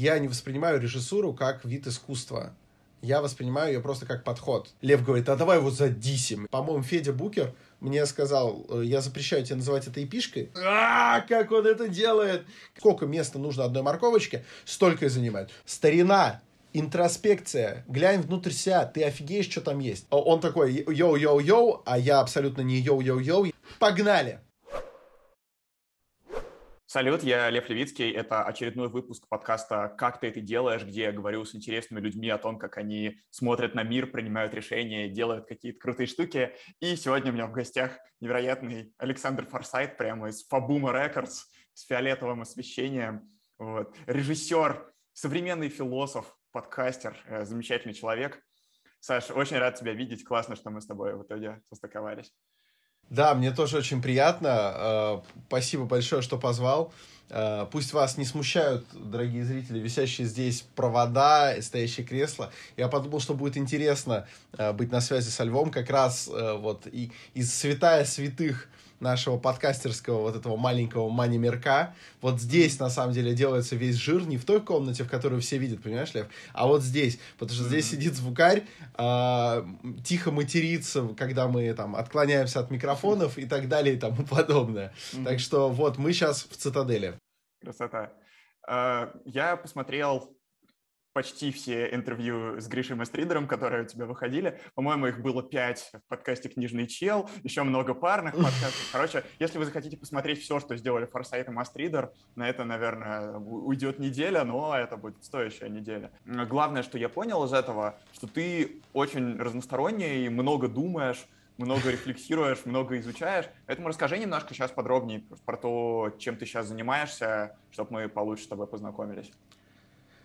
я не воспринимаю режиссуру как вид искусства. Я воспринимаю ее просто как подход. Лев говорит, а давай его задисим. По-моему, Федя Букер мне сказал, «Э, я запрещаю тебе называть это эпишкой. А, как он это делает! Сколько места нужно одной морковочке, столько и занимает. Старина, интроспекция, глянь внутрь себя, ты офигеешь, что там есть. Он такой, йоу-йоу-йоу, а я абсолютно не йоу-йоу-йоу. Погнали! Салют, я Лев Левицкий. Это очередной выпуск подкаста «Как ты это делаешь», где я говорю с интересными людьми о том, как они смотрят на мир, принимают решения, делают какие-то крутые штуки. И сегодня у меня в гостях невероятный Александр Форсайт прямо из Фабума Рекордс с фиолетовым освещением. Вот. Режиссер, современный философ, подкастер, э, замечательный человек. Саш, очень рад тебя видеть. Классно, что мы с тобой в итоге состыковались. Да, мне тоже очень приятно. Э, спасибо большое, что позвал. Э, пусть вас не смущают, дорогие зрители, висящие здесь провода стоящие кресла. Я подумал, что будет интересно э, быть на связи со Львом как раз вот из святая святых нашего подкастерского вот этого маленького мани-мерка. Вот здесь, на самом деле, делается весь жир, не в той комнате, в которую все видят, понимаешь, Лев, а вот здесь. Потому что здесь сидит звукарь, э, тихо матерится, когда мы там отклоняемся от микрофонов и так далее и тому подобное. Так что вот, мы сейчас в цитадели. Красота. А, я посмотрел почти все интервью с Гришей Мастридером, которые у тебя выходили. По-моему, их было пять в подкасте «Книжный чел», еще много парных подкастов. Короче, если вы захотите посмотреть все, что сделали Форсайт и Мастридер, на это, наверное, уйдет неделя, но это будет стоящая неделя. Главное, что я понял из этого, что ты очень разносторонний и много думаешь, много рефлексируешь, много изучаешь. Поэтому расскажи немножко сейчас подробнее про то, чем ты сейчас занимаешься, чтобы мы получше с тобой познакомились.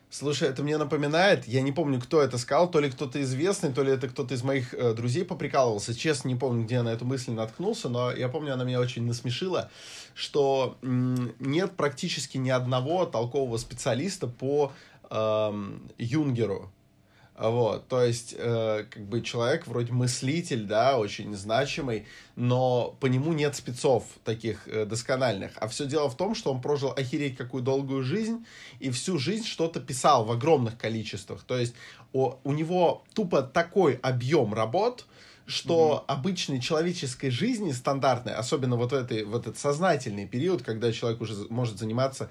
Слушай, это мне напоминает, я не помню, кто это сказал, то ли кто-то известный, то ли это кто-то из моих э, друзей поприкалывался. Честно, не помню, где я на эту мысль наткнулся, но я помню, она меня очень насмешила, что м- нет практически ни одного толкового специалиста по э, Юнгеру. Вот, то есть, э, как бы человек вроде мыслитель, да, очень значимый, но по нему нет спецов таких э, доскональных. А все дело в том, что он прожил охереть какую долгую жизнь и всю жизнь что-то писал в огромных количествах. То есть о, у него тупо такой объем работ, что mm-hmm. обычной человеческой жизни стандартной, особенно вот в, этой, в этот сознательный период, когда человек уже может заниматься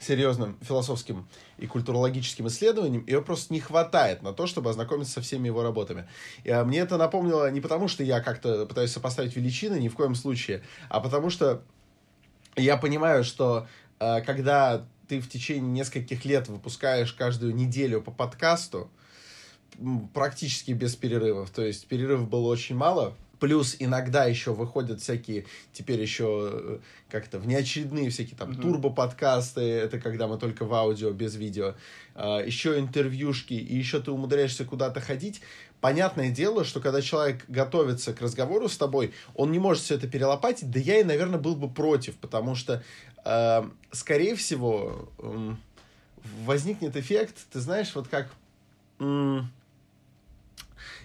серьезным философским и культурологическим исследованием, ее просто не хватает на то, чтобы ознакомиться со всеми его работами. И, а, мне это напомнило не потому, что я как-то пытаюсь сопоставить величины, ни в коем случае, а потому что я понимаю, что а, когда ты в течение нескольких лет выпускаешь каждую неделю по подкасту, практически без перерывов, то есть перерывов было очень мало, Плюс иногда еще выходят всякие, теперь еще э, как-то внеочередные всякие там mm-hmm. турбо-подкасты, это когда мы только в аудио, без видео. А, еще интервьюшки, и еще ты умудряешься куда-то ходить. Понятное дело, что когда человек готовится к разговору с тобой, он не может все это перелопатить, да я и, наверное, был бы против, потому что, э, скорее всего, возникнет эффект, ты знаешь, вот как...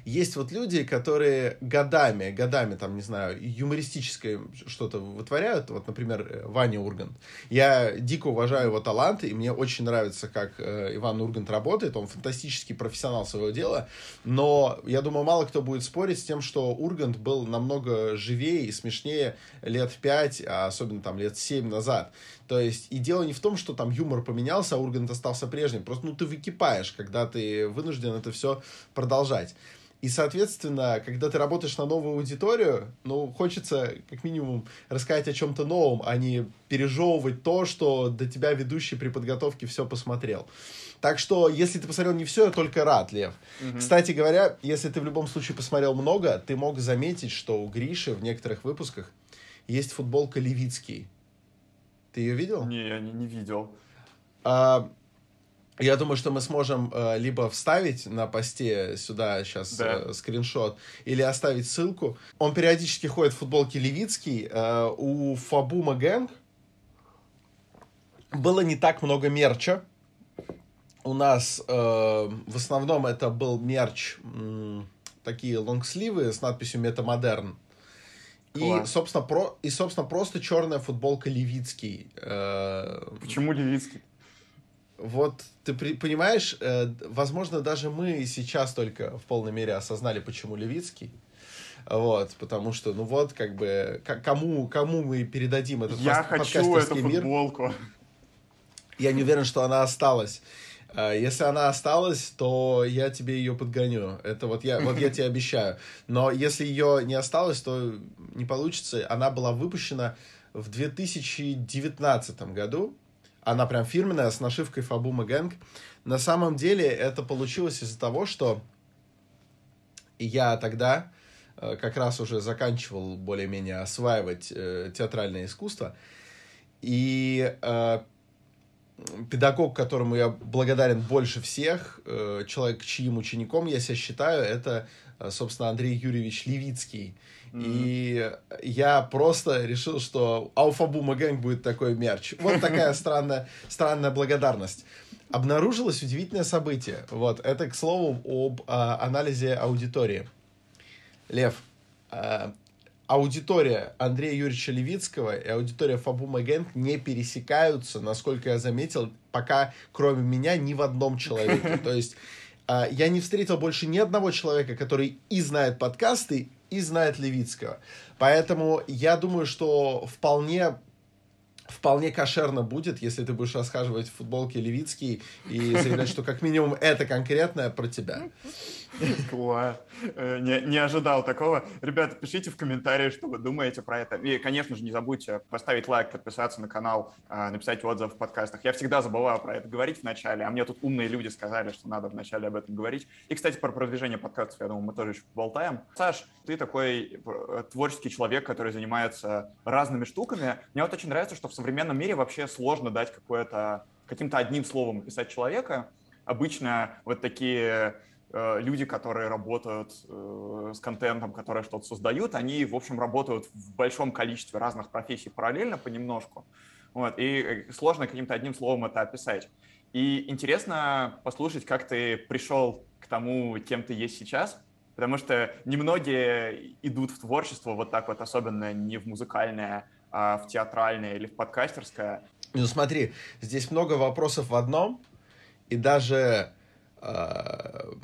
Есть вот люди, которые годами, годами, там, не знаю, юмористическое что-то вытворяют. Вот, например, э, Ваня Ургант. Я дико уважаю его таланты, и мне очень нравится, как э, Иван Ургант работает. Он фантастический профессионал своего дела. Но я думаю, мало кто будет спорить с тем, что Ургант был намного живее и смешнее лет пять, а особенно там лет семь назад. То есть, и дело не в том, что там юмор поменялся, а Ургант остался прежним. Просто, ну, ты выкипаешь, когда ты вынужден это все продолжать. И, соответственно, когда ты работаешь на новую аудиторию, ну, хочется как минимум рассказать о чем-то новом, а не пережевывать то, что до тебя ведущий при подготовке все посмотрел. Так что, если ты посмотрел не все, я только рад, Лев. Угу. Кстати говоря, если ты в любом случае посмотрел много, ты мог заметить, что у Гриши в некоторых выпусках есть футболка Левицкий. Ты ее видел? Не, я не, не видел. А, я думаю, что мы сможем э, либо вставить на посте сюда сейчас да. э, скриншот, или оставить ссылку. Он периодически ходит в футболке Левицкий. Э, у Фабума Гэнг было не так много мерча. У нас э, в основном это был мерч, э, такие лонгсливы с надписью «Метамодерн». И, собственно, про, и, собственно, просто черная футболка Левицкий. Э, Почему Левицкий? Вот ты при, понимаешь, э, возможно, даже мы сейчас только в полной мере осознали, почему Левицкий. Вот, потому что, ну вот, как бы, кому, кому мы передадим этот Я хочу эту мир? футболку. Я не уверен, что она осталась. А, если она осталась, то я тебе ее подгоню. Это вот я, вот я тебе обещаю. Но если ее не осталось, то не получится. Она была выпущена в 2019 году. Она прям фирменная, с нашивкой Фабума Гэнг. На самом деле это получилось из-за того, что я тогда э, как раз уже заканчивал более-менее осваивать э, театральное искусство. И э, педагог, которому я благодарен больше всех, человек, чьим учеником я себя считаю, это, собственно, Андрей Юрьевич Левицкий. Mm-hmm. И я просто решил, что Ауфабума Гэнг будет такой мерч. Вот такая странная, странная благодарность. Обнаружилось удивительное событие. Вот, это, к слову, об а, анализе аудитории. Лев, а, аудитория Андрея Юрьевича Левицкого и аудитория Фабу Магент не пересекаются, насколько я заметил, пока кроме меня ни в одном человеке. То есть а, я не встретил больше ни одного человека, который и знает подкасты, и знает Левицкого. Поэтому я думаю, что вполне вполне кошерно будет, если ты будешь расхаживать в футболке Левицкий и заявлять, что как минимум это конкретное про тебя. Класс. Э, не, не ожидал такого. Ребята, пишите в комментариях, что вы думаете про это. И, конечно же, не забудьте поставить лайк, подписаться на канал, а, написать отзыв в подкастах. Я всегда забываю про это говорить в начале, а мне тут умные люди сказали, что надо вначале об этом говорить. И, кстати, про продвижение подкастов, я думаю, мы тоже еще поболтаем. Саш, ты такой э, творческий человек, который занимается разными штуками. Мне вот очень нравится, что в современном мире вообще сложно дать какое-то каким-то одним словом описать человека. Обычно вот такие люди, которые работают э, с контентом, которые что-то создают, они, в общем, работают в большом количестве разных профессий параллельно, понемножку. Вот, и э, сложно каким-то одним словом это описать. И интересно послушать, как ты пришел к тому, кем ты есть сейчас, потому что немногие идут в творчество вот так вот, особенно не в музыкальное, а в театральное или в подкастерское. Ну смотри, здесь много вопросов в одном, и даже, э,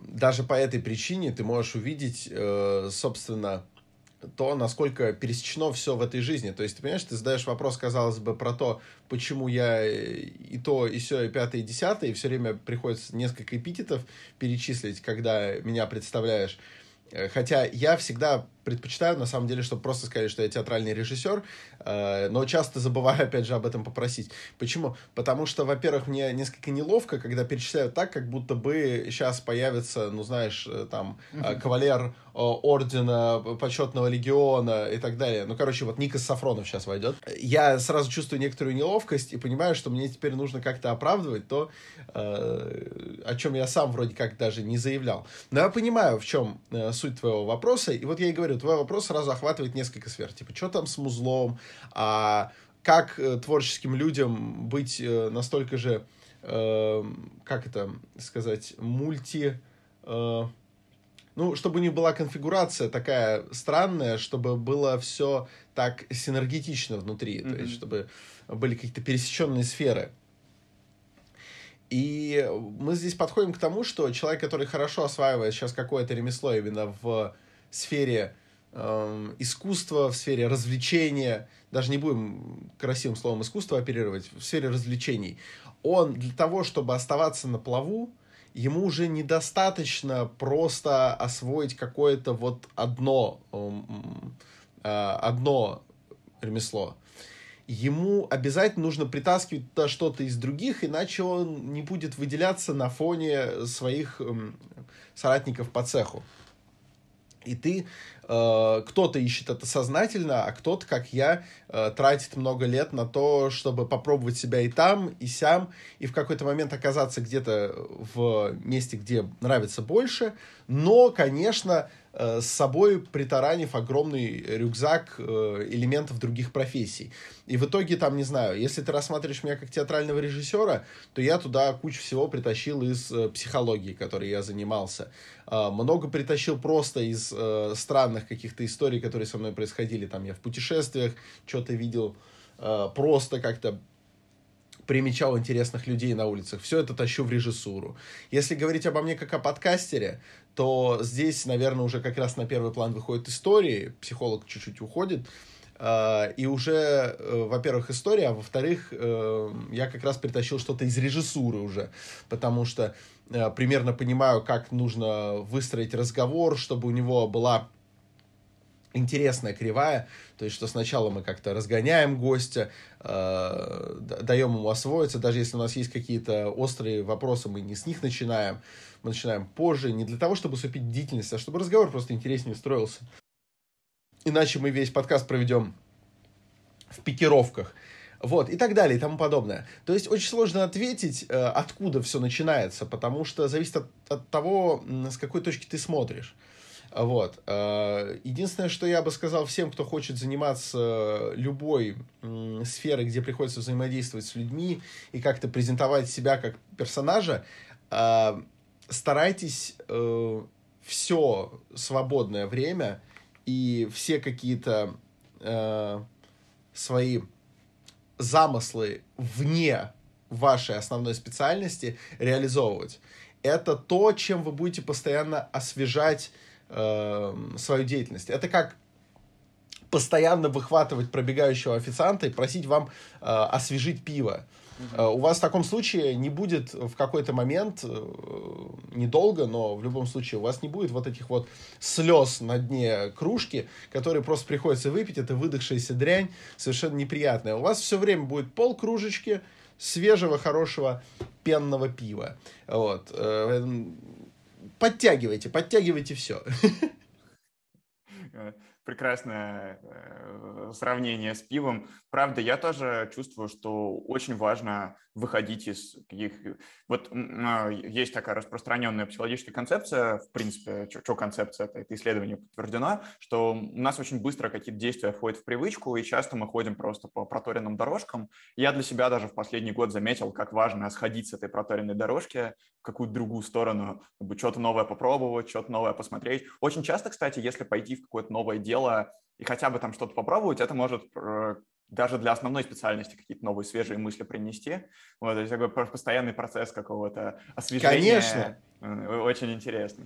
даже по этой причине ты можешь увидеть, э, собственно, то, насколько пересечено все в этой жизни. То есть, ты понимаешь, ты задаешь вопрос, казалось бы, про то, почему я и то, и все, и пятое, и десятое, и все время приходится несколько эпитетов перечислить, когда меня представляешь. Э, хотя я всегда предпочитаю, на самом деле, чтобы просто сказать, что я театральный режиссер, э, но часто забываю, опять же, об этом попросить. Почему? Потому что, во-первых, мне несколько неловко, когда перечисляют так, как будто бы сейчас появится, ну, знаешь, э, там, кавалер ордена почетного легиона и так далее. Ну, короче, вот Никас Сафронов сейчас войдет. Я сразу чувствую некоторую неловкость и понимаю, что мне теперь нужно как-то оправдывать то, о чем я сам вроде как даже не заявлял. Но я понимаю, в чем суть твоего вопроса, и вот я и говорю, говорю, твой вопрос сразу охватывает несколько сфер. Типа, что там с музлом, а как э, творческим людям быть э, настолько же, э, как это сказать, мульти... Э, ну, чтобы не была конфигурация такая странная, чтобы было все так синергетично внутри, mm-hmm. то есть чтобы были какие-то пересеченные сферы. И мы здесь подходим к тому, что человек, который хорошо осваивает сейчас какое-то ремесло именно в сфере э, искусства, в сфере развлечения, даже не будем красивым словом искусство оперировать, в сфере развлечений, он для того, чтобы оставаться на плаву, ему уже недостаточно просто освоить какое-то вот одно, э, одно ремесло. Ему обязательно нужно притаскивать туда что-то из других, иначе он не будет выделяться на фоне своих э, соратников по цеху. И ты, э, кто-то ищет это сознательно, а кто-то, как я, э, тратит много лет на то, чтобы попробовать себя и там, и сям, и в какой-то момент оказаться где-то в месте, где нравится больше, но, конечно, с собой притаранив огромный рюкзак э, элементов других профессий. И в итоге, там, не знаю, если ты рассматриваешь меня как театрального режиссера, то я туда кучу всего притащил из э, психологии, которой я занимался. Много притащил просто из странных каких-то историй, которые со мной происходили. Там я в путешествиях что-то видел, просто как-то примечал интересных людей на улицах. Все это тащу в режиссуру. Если говорить обо мне как о подкастере, то здесь, наверное, уже как раз на первый план выходят истории, психолог чуть-чуть уходит, а, и уже, э, во-первых, история, а во-вторых, э, я как раз притащил что-то из режиссуры уже, потому что э, примерно понимаю, как нужно выстроить разговор, чтобы у него была интересная кривая, то есть что сначала мы как-то разгоняем гостя, э, даем ему освоиться, даже если у нас есть какие-то острые вопросы, мы не с них начинаем, мы начинаем позже, не для того, чтобы супить бдительность, а чтобы разговор просто интереснее строился. Иначе мы весь подкаст проведем в пикировках. Вот, и так далее, и тому подобное. То есть очень сложно ответить, э, откуда все начинается, потому что зависит от, от того, с какой точки ты смотришь. Вот. Э, единственное, что я бы сказал всем, кто хочет заниматься любой сферой, где приходится взаимодействовать с людьми и как-то презентовать себя как персонажа, э, старайтесь все свободное время и все какие-то э, свои замыслы вне вашей основной специальности реализовывать. Это то, чем вы будете постоянно освежать э, свою деятельность. Это как постоянно выхватывать пробегающего официанта и просить вам э, освежить пиво. Э, у вас в таком случае не будет в какой-то момент, э, недолго, но в любом случае у вас не будет вот этих вот слез на дне кружки, которые просто приходится выпить, это выдохшаяся дрянь, совершенно неприятная. У вас все время будет пол кружечки свежего, хорошего пенного пива. Вот. Э, подтягивайте, подтягивайте все. Прекрасное э, сравнение с пивом. Правда, я тоже чувствую, что очень важно выходить из каких... Вот а, есть такая распространенная психологическая концепция, в принципе, что концепция, это, это исследование подтверждено, что у нас очень быстро какие-то действия входят в привычку, и часто мы ходим просто по проторенным дорожкам. Я для себя даже в последний год заметил, как важно сходить с этой проторенной дорожки в какую-то другую сторону, что-то новое попробовать, что-то новое посмотреть. Очень часто, кстати, если пойти в какое-то новое дело и хотя бы там что-то попробовать, это может э, даже для основной специальности какие-то новые свежие мысли принести. Вот, то есть такой постоянный процесс какого-то освежения. Конечно. Э, очень интересный.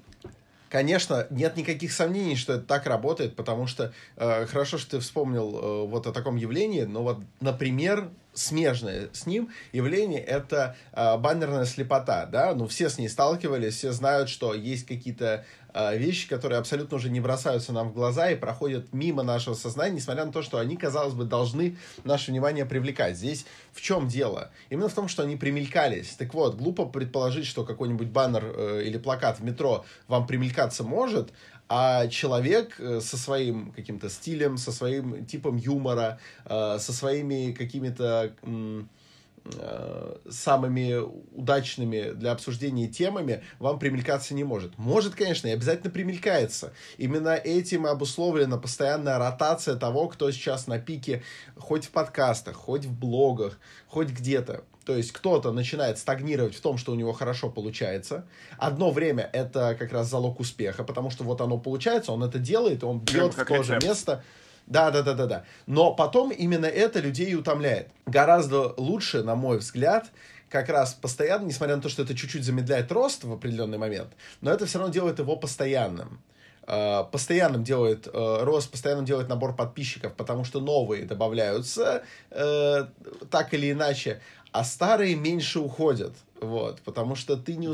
Конечно, нет никаких сомнений, что это так работает, потому что э, хорошо, что ты вспомнил э, вот о таком явлении, но вот, например, смежное с ним явление это э, баннерная слепота, да, ну все с ней сталкивались, все знают, что есть какие-то э, вещи, которые абсолютно уже не бросаются нам в глаза и проходят мимо нашего сознания, несмотря на то, что они, казалось бы, должны наше внимание привлекать. Здесь в чем дело? Именно в том, что они примелькались. Так вот, глупо предположить, что какой-нибудь баннер э, или плакат в метро вам примелькаться может, а человек э, со своим каким-то стилем, со своим типом юмора, э, со своими какими-то э, самыми удачными для обсуждения темами вам примелькаться не может. Может, конечно, и обязательно примелькается. Именно этим обусловлена постоянная ротация того, кто сейчас на пике хоть в подкастах, хоть в блогах, хоть где-то. То есть кто-то начинает стагнировать в том, что у него хорошо получается. Одно время это как раз залог успеха, потому что вот оно получается, он это делает, он бьет в то же место. Да, да, да, да, да. Но потом именно это людей и утомляет. Гораздо лучше, на мой взгляд, как раз постоянно, несмотря на то, что это чуть-чуть замедляет рост в определенный момент, но это все равно делает его постоянным. Uh, постоянным делает uh, рост, постоянным делает набор подписчиков, потому что новые добавляются uh, так или иначе, а старые меньше уходят, вот, потому что ты не,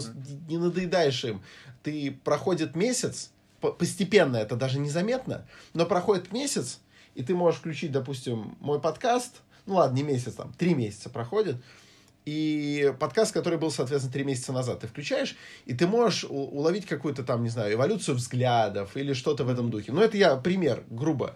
не надоедаешь им. Ты проходит месяц, постепенно это даже незаметно, но проходит месяц, и ты можешь включить, допустим, мой подкаст, ну ладно, не месяц, там, три месяца проходит, и подкаст, который был, соответственно, три месяца назад, ты включаешь, и ты можешь уловить какую-то там, не знаю, эволюцию взглядов или что-то в этом духе. Ну, это я пример, грубо.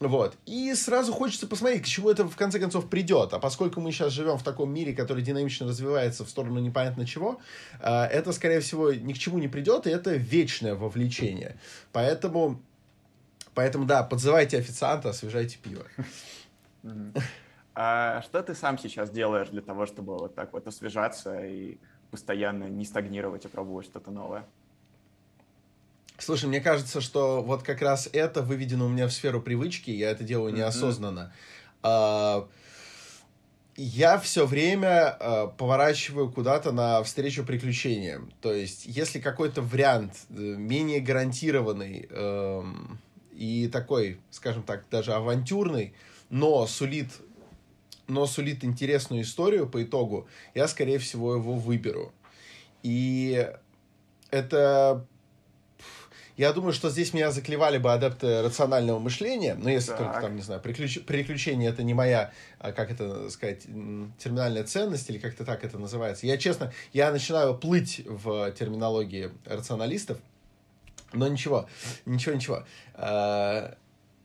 Вот. И сразу хочется посмотреть, к чему это в конце концов придет. А поскольку мы сейчас живем в таком мире, который динамично развивается в сторону непонятно чего, а, это, скорее всего, ни к чему не придет, и это вечное вовлечение. Поэтому, поэтому да, подзывайте официанта, освежайте пиво. А что ты сам сейчас делаешь для того, чтобы вот так вот освежаться и постоянно не стагнировать и пробовать что-то новое? Слушай, мне кажется, что вот как раз это выведено у меня в сферу привычки, я это делаю неосознанно. Mm-hmm. я все время э, поворачиваю куда-то на встречу приключениям. То есть, если какой-то вариант э, менее гарантированный э, и такой, скажем так, даже авантюрный, но сулит, но сулит интересную историю по итогу, я, скорее всего, его выберу. И это я думаю, что здесь меня заклевали бы адепты рационального мышления, но если так. только там, не знаю, приключ... приключения это не моя, а, как это сказать, терминальная ценность или как-то так это называется. Я, честно, я начинаю плыть в терминологии рационалистов, но ничего, ничего, ничего. А,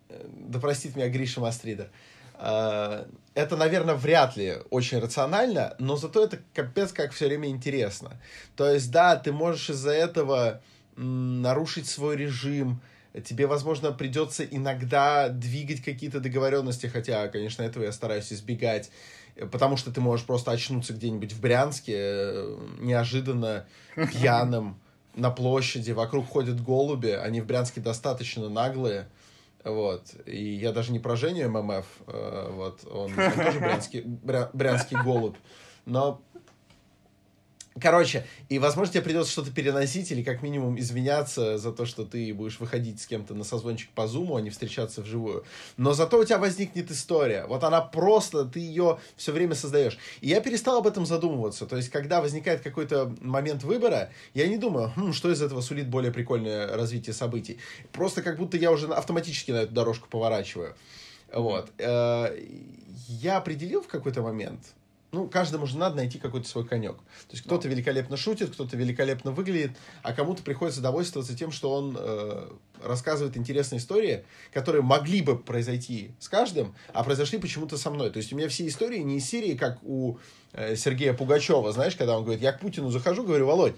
да простит меня Гриша Мастридер. А, это, наверное, вряд ли очень рационально, но зато это капец как все время интересно. То есть, да, ты можешь из-за этого нарушить свой режим, тебе, возможно, придется иногда двигать какие-то договоренности, хотя, конечно, этого я стараюсь избегать, потому что ты можешь просто очнуться где-нибудь в Брянске, э, неожиданно пьяным, на площади, вокруг ходят голуби, они в Брянске достаточно наглые, вот, и я даже не про Женю ММФ, э, вот, он, он тоже брянский, брянский голубь, но Короче, и, возможно, тебе придется что-то переносить или как минимум извиняться за то, что ты будешь выходить с кем-то на созвончик по зуму, а не встречаться вживую. Но зато у тебя возникнет история. Вот она просто, ты ее все время создаешь. И я перестал об этом задумываться. То есть, когда возникает какой-то момент выбора, я не думаю, хм, что из этого сулит более прикольное развитие событий. Просто как будто я уже автоматически на эту дорожку поворачиваю. Вот. Э, я определил в какой-то момент, ну, каждому же надо найти какой-то свой конек. То есть кто-то великолепно шутит, кто-то великолепно выглядит, а кому-то приходится довольствоваться тем, что он э, рассказывает интересные истории, которые могли бы произойти с каждым, а произошли почему-то со мной. То есть у меня все истории не из серии, как у э, Сергея Пугачева, знаешь, когда он говорит, я к Путину захожу, говорю, Володь,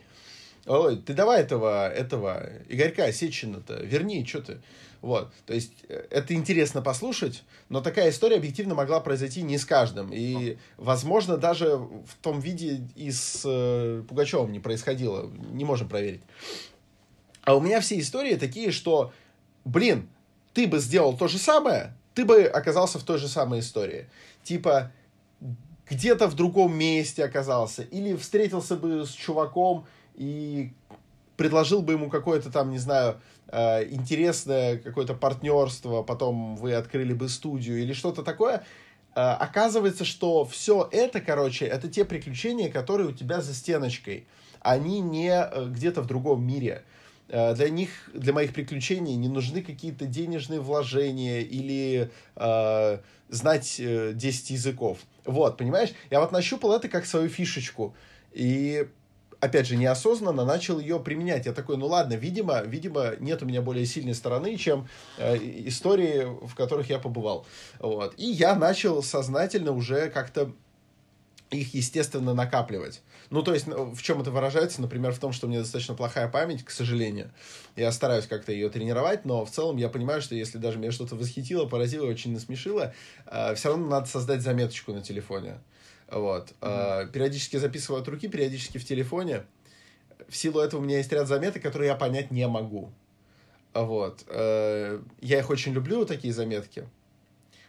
Володь, ты давай этого, этого Игорька Сечина-то верни, что ты. Вот, то есть э, это интересно послушать, но такая история объективно могла произойти не с каждым. И, возможно, даже в том виде и с э, Пугачевым не происходило. Не можем проверить. А у меня все истории такие, что, блин, ты бы сделал то же самое, ты бы оказался в той же самой истории. Типа, где-то в другом месте оказался, или встретился бы с чуваком и предложил бы ему какое-то там, не знаю, э, интересное какое-то партнерство, потом вы открыли бы студию или что-то такое, э, оказывается, что все это, короче, это те приключения, которые у тебя за стеночкой. Они не э, где-то в другом мире. Для них, для моих приключений не нужны какие-то денежные вложения или э, знать 10 языков. Вот, понимаешь? Я вот нащупал это как свою фишечку. И опять же, неосознанно начал ее применять. Я такой, ну ладно, видимо, видимо, нет у меня более сильной стороны, чем э, истории, в которых я побывал. Вот. И я начал сознательно уже как-то их, естественно, накапливать. Ну, то есть, в чем это выражается? Например, в том, что у меня достаточно плохая память, к сожалению. Я стараюсь как-то ее тренировать, но в целом я понимаю, что если даже меня что-то восхитило, поразило, очень насмешило, э, все равно надо создать заметочку на телефоне. Вот. Mm-hmm. Периодически записываю от руки, периодически в телефоне. В силу этого у меня есть ряд заметок, которые я понять не могу. Вот. Э, я их очень люблю, такие заметки.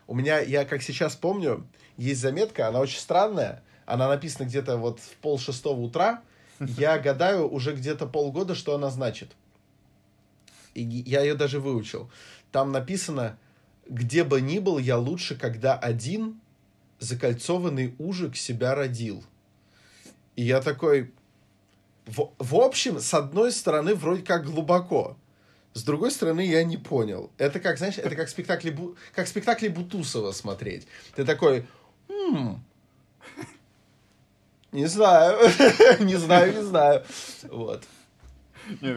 У меня, я как сейчас помню, есть заметка, она очень странная. Она написана где-то вот в пол шестого утра. Я гадаю уже где-то полгода, что она значит. И я ее даже выучил. Там написано, где бы ни был, я лучше, когда один, закольцованный ужик себя родил. И я такой, в, в общем, с одной стороны, вроде как глубоко. С другой стороны, я не понял. Это как, знаешь, это как спектакли, как спектакли Бутусова смотреть. Ты такой, м не знаю, не знаю, не знаю. Вот.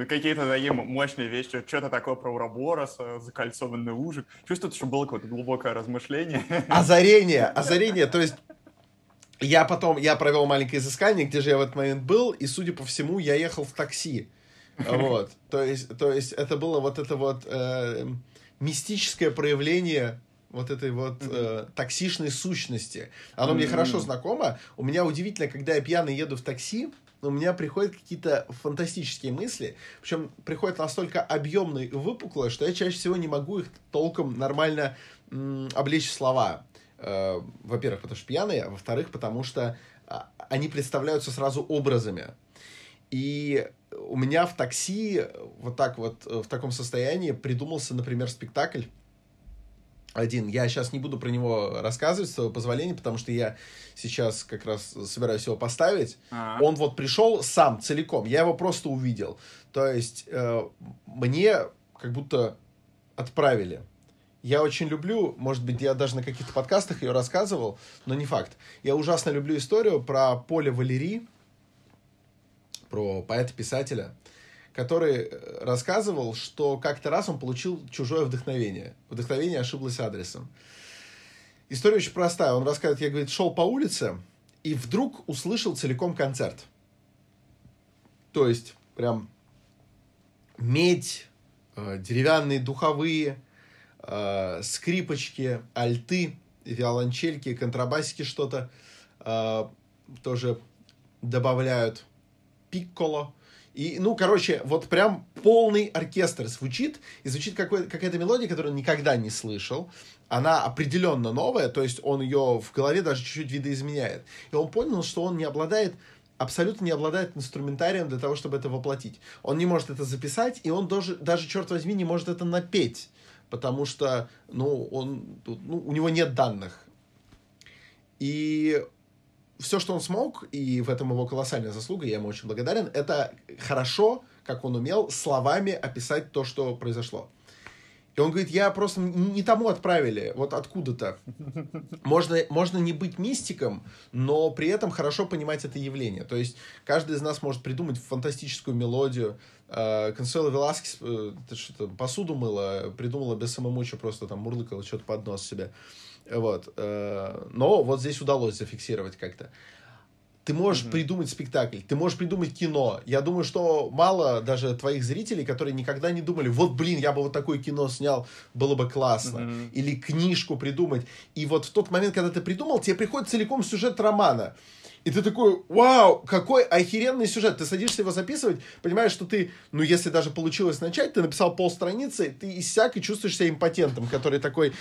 Какие-то такие мощные вещи, что-то такое про Урабороса, закольцованный ужик. Чувствуется, что было какое-то глубокое размышление. Озарение, озарение, то есть я потом, я провел маленькое изыскание, где же я в этот момент был, и, судя по всему, я ехал в такси. Вот, то есть, то есть это было вот это вот э, мистическое проявление вот этой вот э, таксишной сущности. Оно мне хорошо знакомо. У меня удивительно, когда я пьяный еду в такси, у меня приходят какие-то фантастические мысли, причем приходят настолько объемные и выпуклые, что я чаще всего не могу их толком нормально м, облечь в слова. Э, во-первых, потому что пьяные, а во-вторых, потому что а, они представляются сразу образами. И у меня в такси вот так вот в таком состоянии придумался, например, спектакль один. Я сейчас не буду про него рассказывать, с твоего позволения, потому что я сейчас как раз собираюсь его поставить. А-а-а. Он вот пришел сам, целиком. Я его просто увидел. То есть э, мне как будто отправили. Я очень люблю, может быть, я даже на каких-то подкастах ее рассказывал, но не факт. Я ужасно люблю историю про Поля Валери, про поэта-писателя, который э, рассказывал, что как-то раз он получил чужое вдохновение. Вдохновение ошиблось адресом. История очень простая. Он рассказывает, я, говорит, шел по улице и вдруг услышал целиком концерт. То есть, прям медь, э, деревянные духовые, э, скрипочки, альты, виолончельки, контрабасики что-то тоже добавляют, пикколо, и, ну, короче, вот прям полный оркестр звучит, и звучит какая-то мелодия, которую он никогда не слышал. Она определенно новая, то есть он ее в голове даже чуть-чуть видоизменяет. И он понял, что он не обладает абсолютно не обладает инструментарием для того, чтобы это воплотить. Он не может это записать, и он даже, даже черт возьми, не может это напеть, потому что, ну, он, ну, у него нет данных. И все, что он смог, и в этом его колоссальная заслуга, я ему очень благодарен, это хорошо, как он умел, словами описать то, что произошло. И он говорит, я просто не тому отправили, вот откуда-то. Можно, можно не быть мистиком, но при этом хорошо понимать это явление. То есть каждый из нас может придумать фантастическую мелодию. Консуэла Веласкес э, что-то посуду мыла, придумала без самомуча, просто там мурлыкала что-то под нос себе. Вот. Э, но вот здесь удалось зафиксировать как-то. Ты можешь mm-hmm. придумать спектакль, ты можешь придумать кино. Я думаю, что мало даже твоих зрителей, которые никогда не думали, вот, блин, я бы вот такое кино снял, было бы классно. Mm-hmm. Или книжку придумать. И вот в тот момент, когда ты придумал, тебе приходит целиком сюжет романа. И ты такой, вау, какой охеренный сюжет. Ты садишься его записывать, понимаешь, что ты, ну, если даже получилось начать, ты написал полстраницы, ты иссяк и чувствуешь себя импотентом, который такой,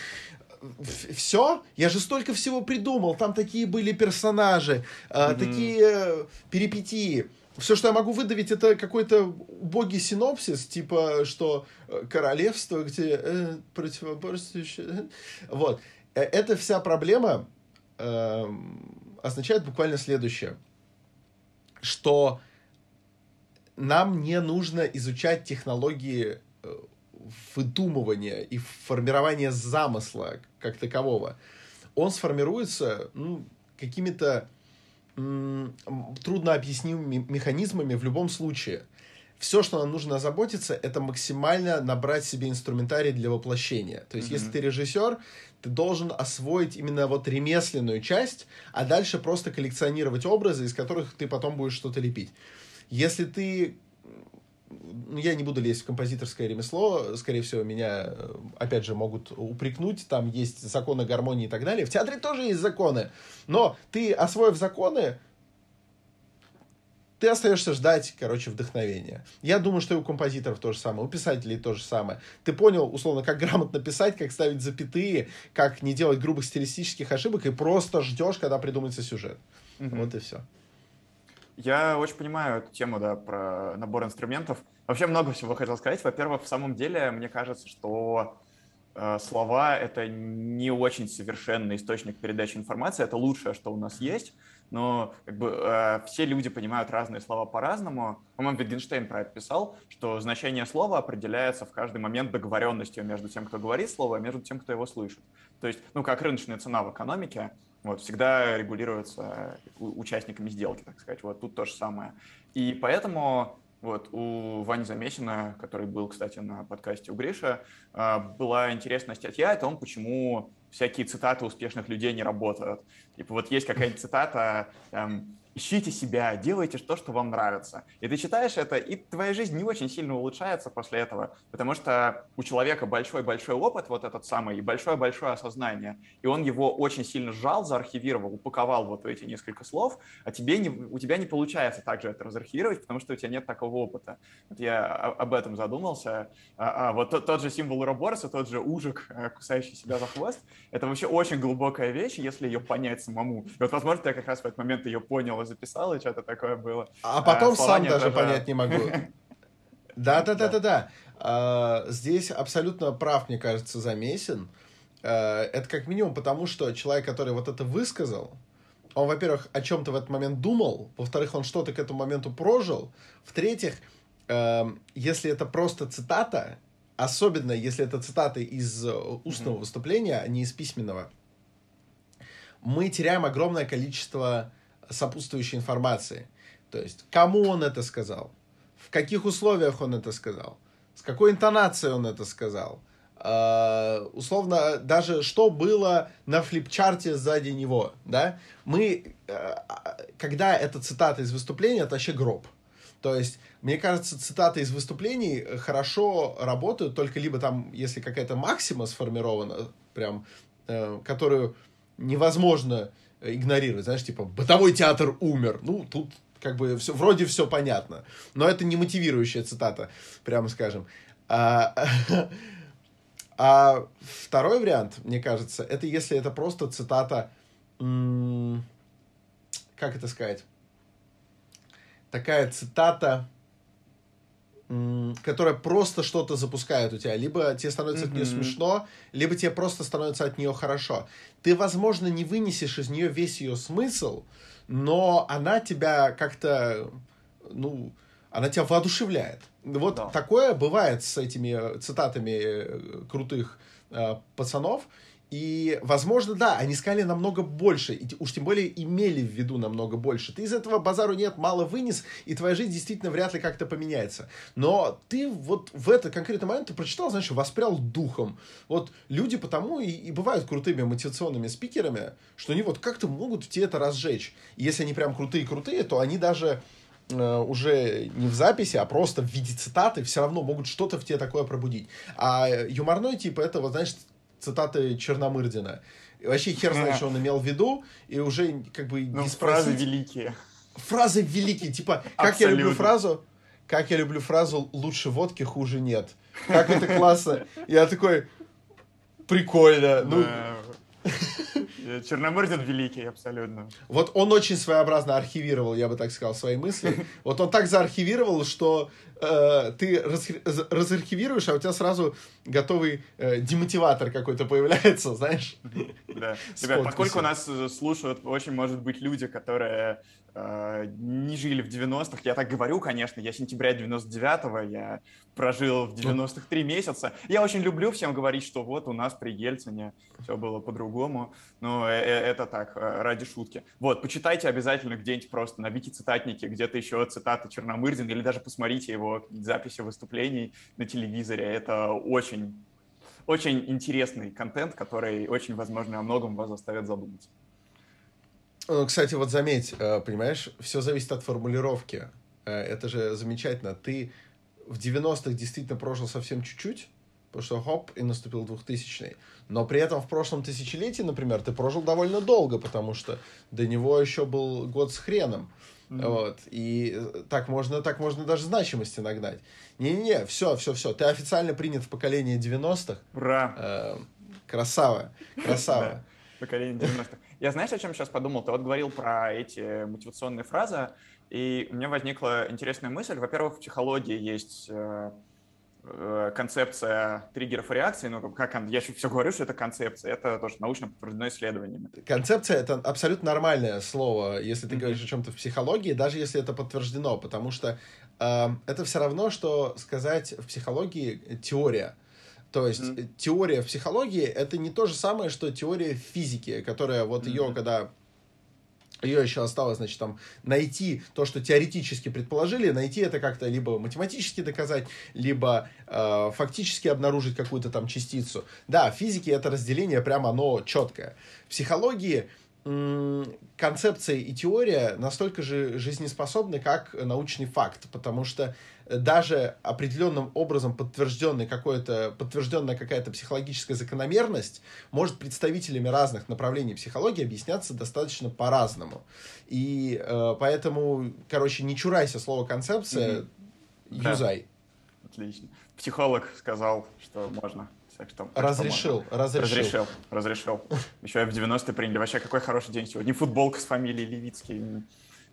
все, я же столько всего придумал, там такие были персонажи, mm-hmm. такие э, перипетии. Все, что я могу выдавить, это какой-то убогий синопсис, типа, что э, королевство, где э, противоборствующее... Вот. Э, эта вся проблема э, означает буквально следующее, что нам не нужно изучать технологии выдумывания и формирования замысла как такового, он сформируется ну, какими-то трудно объяснимыми механизмами в любом случае. Все, что нам нужно озаботиться, это максимально набрать себе инструментарий для воплощения. То есть, mm-hmm. если ты режиссер, ты должен освоить именно вот ремесленную часть, а дальше просто коллекционировать образы, из которых ты потом будешь что-то лепить. Если ты я не буду лезть в композиторское ремесло, скорее всего, меня, э, опять же, могут упрекнуть, там есть законы гармонии и так далее. В театре тоже есть законы, но ты, освоив законы, ты остаешься ждать, короче, вдохновения. Я думаю, что и у композиторов то же самое, у писателей то же самое. Ты понял, условно, как грамотно писать, как ставить запятые, как не делать грубых стилистических ошибок, и просто ждешь, когда придумается сюжет. Угу. Вот и все. Я очень понимаю эту тему, да, про набор инструментов. Вообще много всего хотел сказать. Во-первых, в самом деле, мне кажется, что э, слова — это не очень совершенный источник передачи информации. Это лучшее, что у нас есть. Но как бы э, все люди понимают разные слова по-разному. По-моему, Wittgenstein про это писал, что значение слова определяется в каждый момент договоренностью между тем, кто говорит слово, и между тем, кто его слышит. То есть, ну, как рыночная цена в экономике, вот, всегда регулируется участниками сделки, так сказать. Вот тут то же самое. И поэтому вот у Вани Замесина, который был, кстати, на подкасте у Гриша, а, была интересная статья о том, почему всякие цитаты успешных людей не работают. Типа вот есть какая-нибудь цитата, там, ищите себя, делайте то, что вам нравится. И ты читаешь это, и твоя жизнь не очень сильно улучшается после этого, потому что у человека большой-большой опыт, вот этот самый, и большое-большое осознание, и он его очень сильно сжал, заархивировал, упаковал вот эти несколько слов, а тебе не, у тебя не получается также это разархивировать, потому что у тебя нет такого опыта. Вот я об этом задумался. А, а, вот тот, тот же символ Уроборса, тот же ужик, э, кусающий себя за хвост, Это вообще очень глубокая вещь, если ее понять самому. И вот, возможно, я как раз в этот момент ее понял и записал, и что-то такое было. А потом а, сам даже понять не могу. Да-да-да-да-да. А, здесь абсолютно прав, мне кажется, замесен. А, это как минимум потому, что человек, который вот это высказал, он, во-первых, о чем-то в этот момент думал, во-вторых, он что-то к этому моменту прожил, в-третьих, эм, если это просто цитата, особенно если это цитаты из э, устного выступления, а не из письменного, мы теряем огромное количество сопутствующей информации. То есть, кому он это сказал, в каких условиях он это сказал, с какой интонацией он это сказал, Uh, условно, даже что было на флипчарте сзади него, да, мы, uh, когда это цитата из выступления, это вообще гроб. То есть, мне кажется, цитаты из выступлений хорошо работают, только либо там, если какая-то максима сформирована, прям, uh, которую невозможно игнорировать, знаешь, типа, бытовой театр умер, ну, тут как бы все, вроде все понятно, но это не мотивирующая цитата, прямо скажем. А, А второй вариант, мне кажется, это если это просто цитата, как это сказать, такая цитата, которая просто что-то запускает у тебя. Либо тебе становится mm-hmm. от нее смешно, либо тебе просто становится от нее хорошо. Ты, возможно, не вынесешь из нее весь ее смысл, но она тебя как-то, ну, она тебя воодушевляет. Вот да. такое бывает с этими цитатами э, крутых э, пацанов. И, возможно, да, они сказали намного больше, и уж тем более имели в виду намного больше. Ты из этого базару нет, мало вынес, и твоя жизнь действительно вряд ли как-то поменяется. Но ты вот в этот конкретный момент ты прочитал, знаешь, воспрял духом. Вот люди потому и, и бывают крутыми мотивационными спикерами, что они вот как-то могут в тебе это разжечь. И если они прям крутые-крутые, то они даже Э, уже не в записи, а просто в виде цитаты все равно могут что-то в тебе такое пробудить. А юморной тип это, вот, знаешь, цитаты Черномырдина. И вообще хер знает, что он имел в виду, и уже как бы ну, не спросить... фразы великие. Фразы великие, типа, как Абсолютно. я люблю фразу, как я люблю фразу «лучше водки, хуже нет». Как это классно. Я такой, прикольно. Ну, Черномырдин великий, абсолютно. Вот он очень своеобразно архивировал, я бы так сказал, свои мысли. Вот он так заархивировал, что э, ты раз, разархивируешь, а у тебя сразу готовый э, демотиватор какой-то появляется, знаешь? Да. Ребят, поскольку нас слушают, очень может быть люди, которые э, не жили в 90-х. Я так говорю, конечно, я сентября 99-го, я прожил в 90-х три месяца. Я очень люблю всем говорить, что вот у нас при Ельцине все было по-другому. Но э, э, это так, э, ради шутки. Вот, почитайте обязательно где-нибудь просто на вики-цитатнике, где-то еще цитаты Черномырдина, или даже посмотрите его записи выступлений на телевизоре. Это очень очень интересный контент, который очень, возможно, о многом вас заставит задуматься. Ну, кстати, вот заметь, э, понимаешь, все зависит от формулировки. Э, это же замечательно. Ты в 90-х действительно прожил совсем чуть-чуть, потому что хоп, и наступил 2000-й. Но при этом в прошлом тысячелетии, например, ты прожил довольно долго, потому что до него еще был год с хреном. Mm-hmm. Вот. И э, так можно, так можно даже значимости нагнать. Не-не-не, все, все, все. Ты официально принят в поколение 90-х. Ура! Э, красава, красава. Поколение 90-х. Я знаешь, о чем сейчас подумал? Ты вот говорил про эти мотивационные фразы, и у меня возникла интересная мысль. Во-первых, в психологии есть э, концепция триггеров и реакций, ну, как я все говорю, что это концепция, это тоже научно подтверждено исследованиями. Концепция — это абсолютно нормальное слово, если ты mm-hmm. говоришь о чем-то в психологии, даже если это подтверждено, потому что э, это все равно, что сказать в психологии теория. То есть mm-hmm. теория в психологии это не то же самое, что теория физики, которая вот mm-hmm. ее, когда ее еще осталось, значит, там, найти то, что теоретически предположили, найти это как-то либо математически доказать, либо э, фактически обнаружить какую-то там частицу. Да, в физике это разделение прямо оно четкое. В психологии концепция и теория настолько же жизнеспособны, как научный факт, потому что даже определенным образом подтвержденный какой-то, подтвержденная какая-то психологическая закономерность может представителями разных направлений психологии объясняться достаточно по-разному. И э, поэтому, короче, не чурайся слова концепция, mm-hmm. юзай. Да. Отлично. Психолог сказал, что можно Так что, так разрешил, что разрешил. Разрешил, разрешил. Еще в 90-е приняли. Вообще, какой хороший день сегодня. футболка с фамилией Левицкий.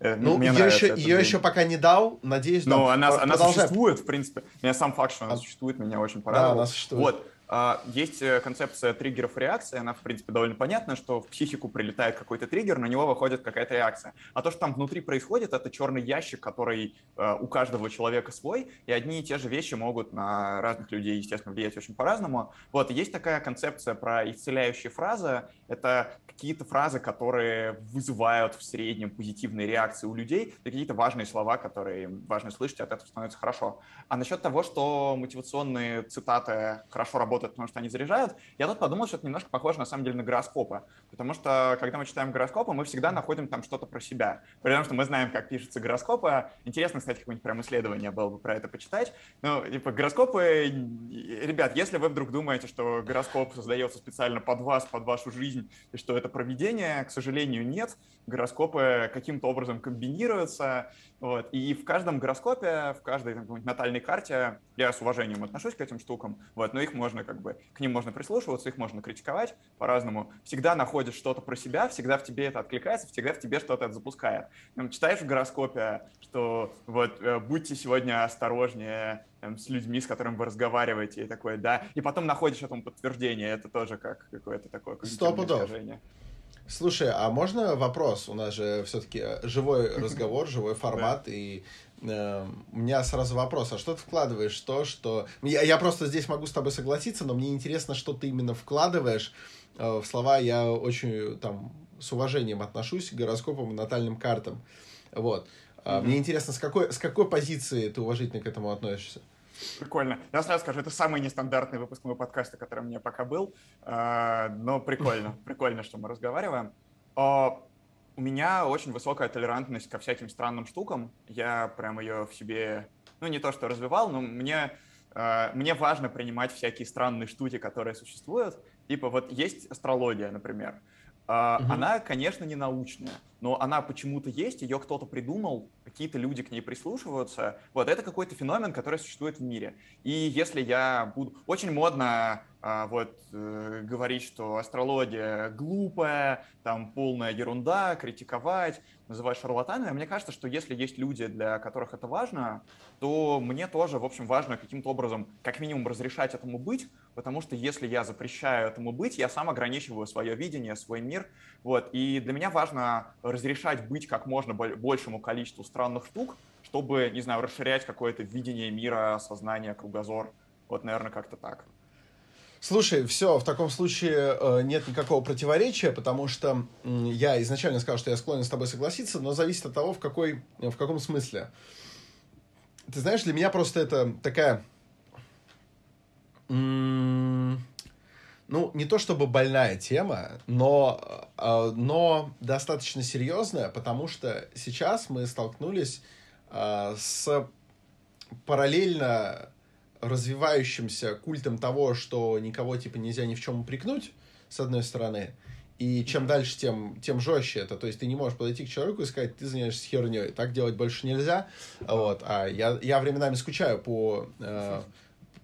Э, ну, Мне ее, еще, ее еще пока не дал, надеюсь, Но ну, она, она существует, в принципе. Меня сам факт, что она а... существует, меня очень порадовал. Да, она существует. Вот. А, есть э, концепция триггеров реакции, она, в принципе, довольно понятна, что в психику прилетает какой-то триггер, на него выходит какая-то реакция. А то, что там внутри происходит, это черный ящик, который э, у каждого человека свой, и одни и те же вещи могут на разных людей, естественно, влиять очень по-разному. Вот, есть такая концепция про исцеляющие фразы, это какие-то фразы, которые вызывают в среднем позитивные реакции у людей, это какие-то важные слова, которые важно слышать, от этого становится хорошо. А насчет того, что мотивационные цитаты хорошо работают работают, потому что они заряжают. Я тут подумал, что это немножко похоже на самом деле на гороскопы. Потому что, когда мы читаем гороскопы, мы всегда находим там что-то про себя. Потому что мы знаем, как пишутся гороскопы. Интересно, кстати, какое-нибудь прям исследование было бы про это почитать. Ну, типа, гороскопы... Ребят, если вы вдруг думаете, что гороскоп создается специально под вас, под вашу жизнь, и что это проведение, к сожалению, нет. Гороскопы каким-то образом комбинируются. Вот. И в каждом гороскопе, в каждой там, натальной карте я с уважением отношусь к этим штукам, вот, но их можно как бы, к ним можно прислушиваться, их можно критиковать по-разному. Всегда находишь что-то про себя, всегда в тебе это откликается, всегда в тебе что-то это запускает. Там, читаешь в гороскопе, что вот э, будьте сегодня осторожнее там, с людьми, с которыми вы разговариваете, и такое, да, и потом находишь этому подтверждение, это тоже как какое-то такое искажение. Слушай, а можно вопрос? У нас же все-таки живой разговор, живой формат, и э, у меня сразу вопрос, а что ты вкладываешь то, что... Я, я просто здесь могу с тобой согласиться, но мне интересно, что ты именно вкладываешь э, в слова. Я очень там с уважением отношусь к гороскопам и натальным картам. Вот. Mm-hmm. Мне интересно, с какой, с какой позиции ты уважительно к этому относишься? Прикольно. Я сразу скажу, это самый нестандартный выпуск моего подкаста, который у меня пока был. Но прикольно, прикольно, что мы разговариваем. У меня очень высокая толерантность ко всяким странным штукам. Я прям ее в себе, ну не то что развивал, но мне, а, мне важно принимать всякие странные штуки, которые существуют. Типа вот есть астрология, например. Угу. Она, конечно, не научная, но она почему-то есть, ее кто-то придумал, какие-то люди к ней прислушиваются. Вот это какой-то феномен, который существует в мире. И если я буду... Очень модно вот э, говорить, что астрология глупая, там полная ерунда, критиковать, называть шарлатанами. Мне кажется, что если есть люди, для которых это важно, то мне тоже, в общем, важно каким-то образом, как минимум, разрешать этому быть, потому что если я запрещаю этому быть, я сам ограничиваю свое видение, свой мир. Вот. И для меня важно разрешать быть как можно большему количеству странных штук, чтобы, не знаю, расширять какое-то видение мира, сознание, кругозор. Вот, наверное, как-то так. Слушай, все, в таком случае э, нет никакого противоречия, потому что э, я изначально сказал, что я склонен с тобой согласиться, но зависит от того, в, какой, в каком смысле. Ты знаешь, для меня просто это такая ну, не то чтобы больная тема, но, а, но достаточно серьезная, потому что сейчас мы столкнулись а, с параллельно развивающимся культом того, что никого типа нельзя ни в чем упрекнуть, с одной стороны, и чем дальше, тем, тем жестче это. То есть ты не можешь подойти к человеку и сказать, ты занимаешься херней. Так делать больше нельзя. Вот. А я, я временами скучаю по э,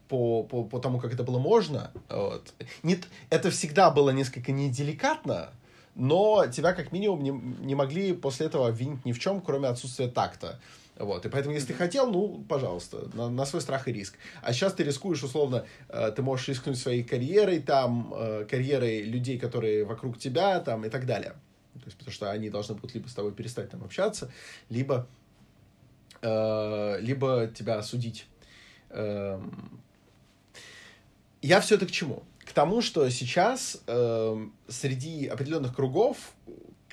по, по, по тому, как это было можно. Вот. Не, это всегда было несколько неделикатно, но тебя как минимум не, не могли после этого обвинить ни в чем, кроме отсутствия такта. Вот. И поэтому, если ты хотел, ну, пожалуйста, на, на свой страх и риск. А сейчас ты рискуешь, условно, э, ты можешь рискнуть своей карьерой, там, э, карьерой людей, которые вокруг тебя, там, и так далее. То есть, потому что они должны будут либо с тобой перестать там общаться, либо, э, либо тебя осудить. Эм, я все это к чему? К тому, что сейчас э, среди определенных кругов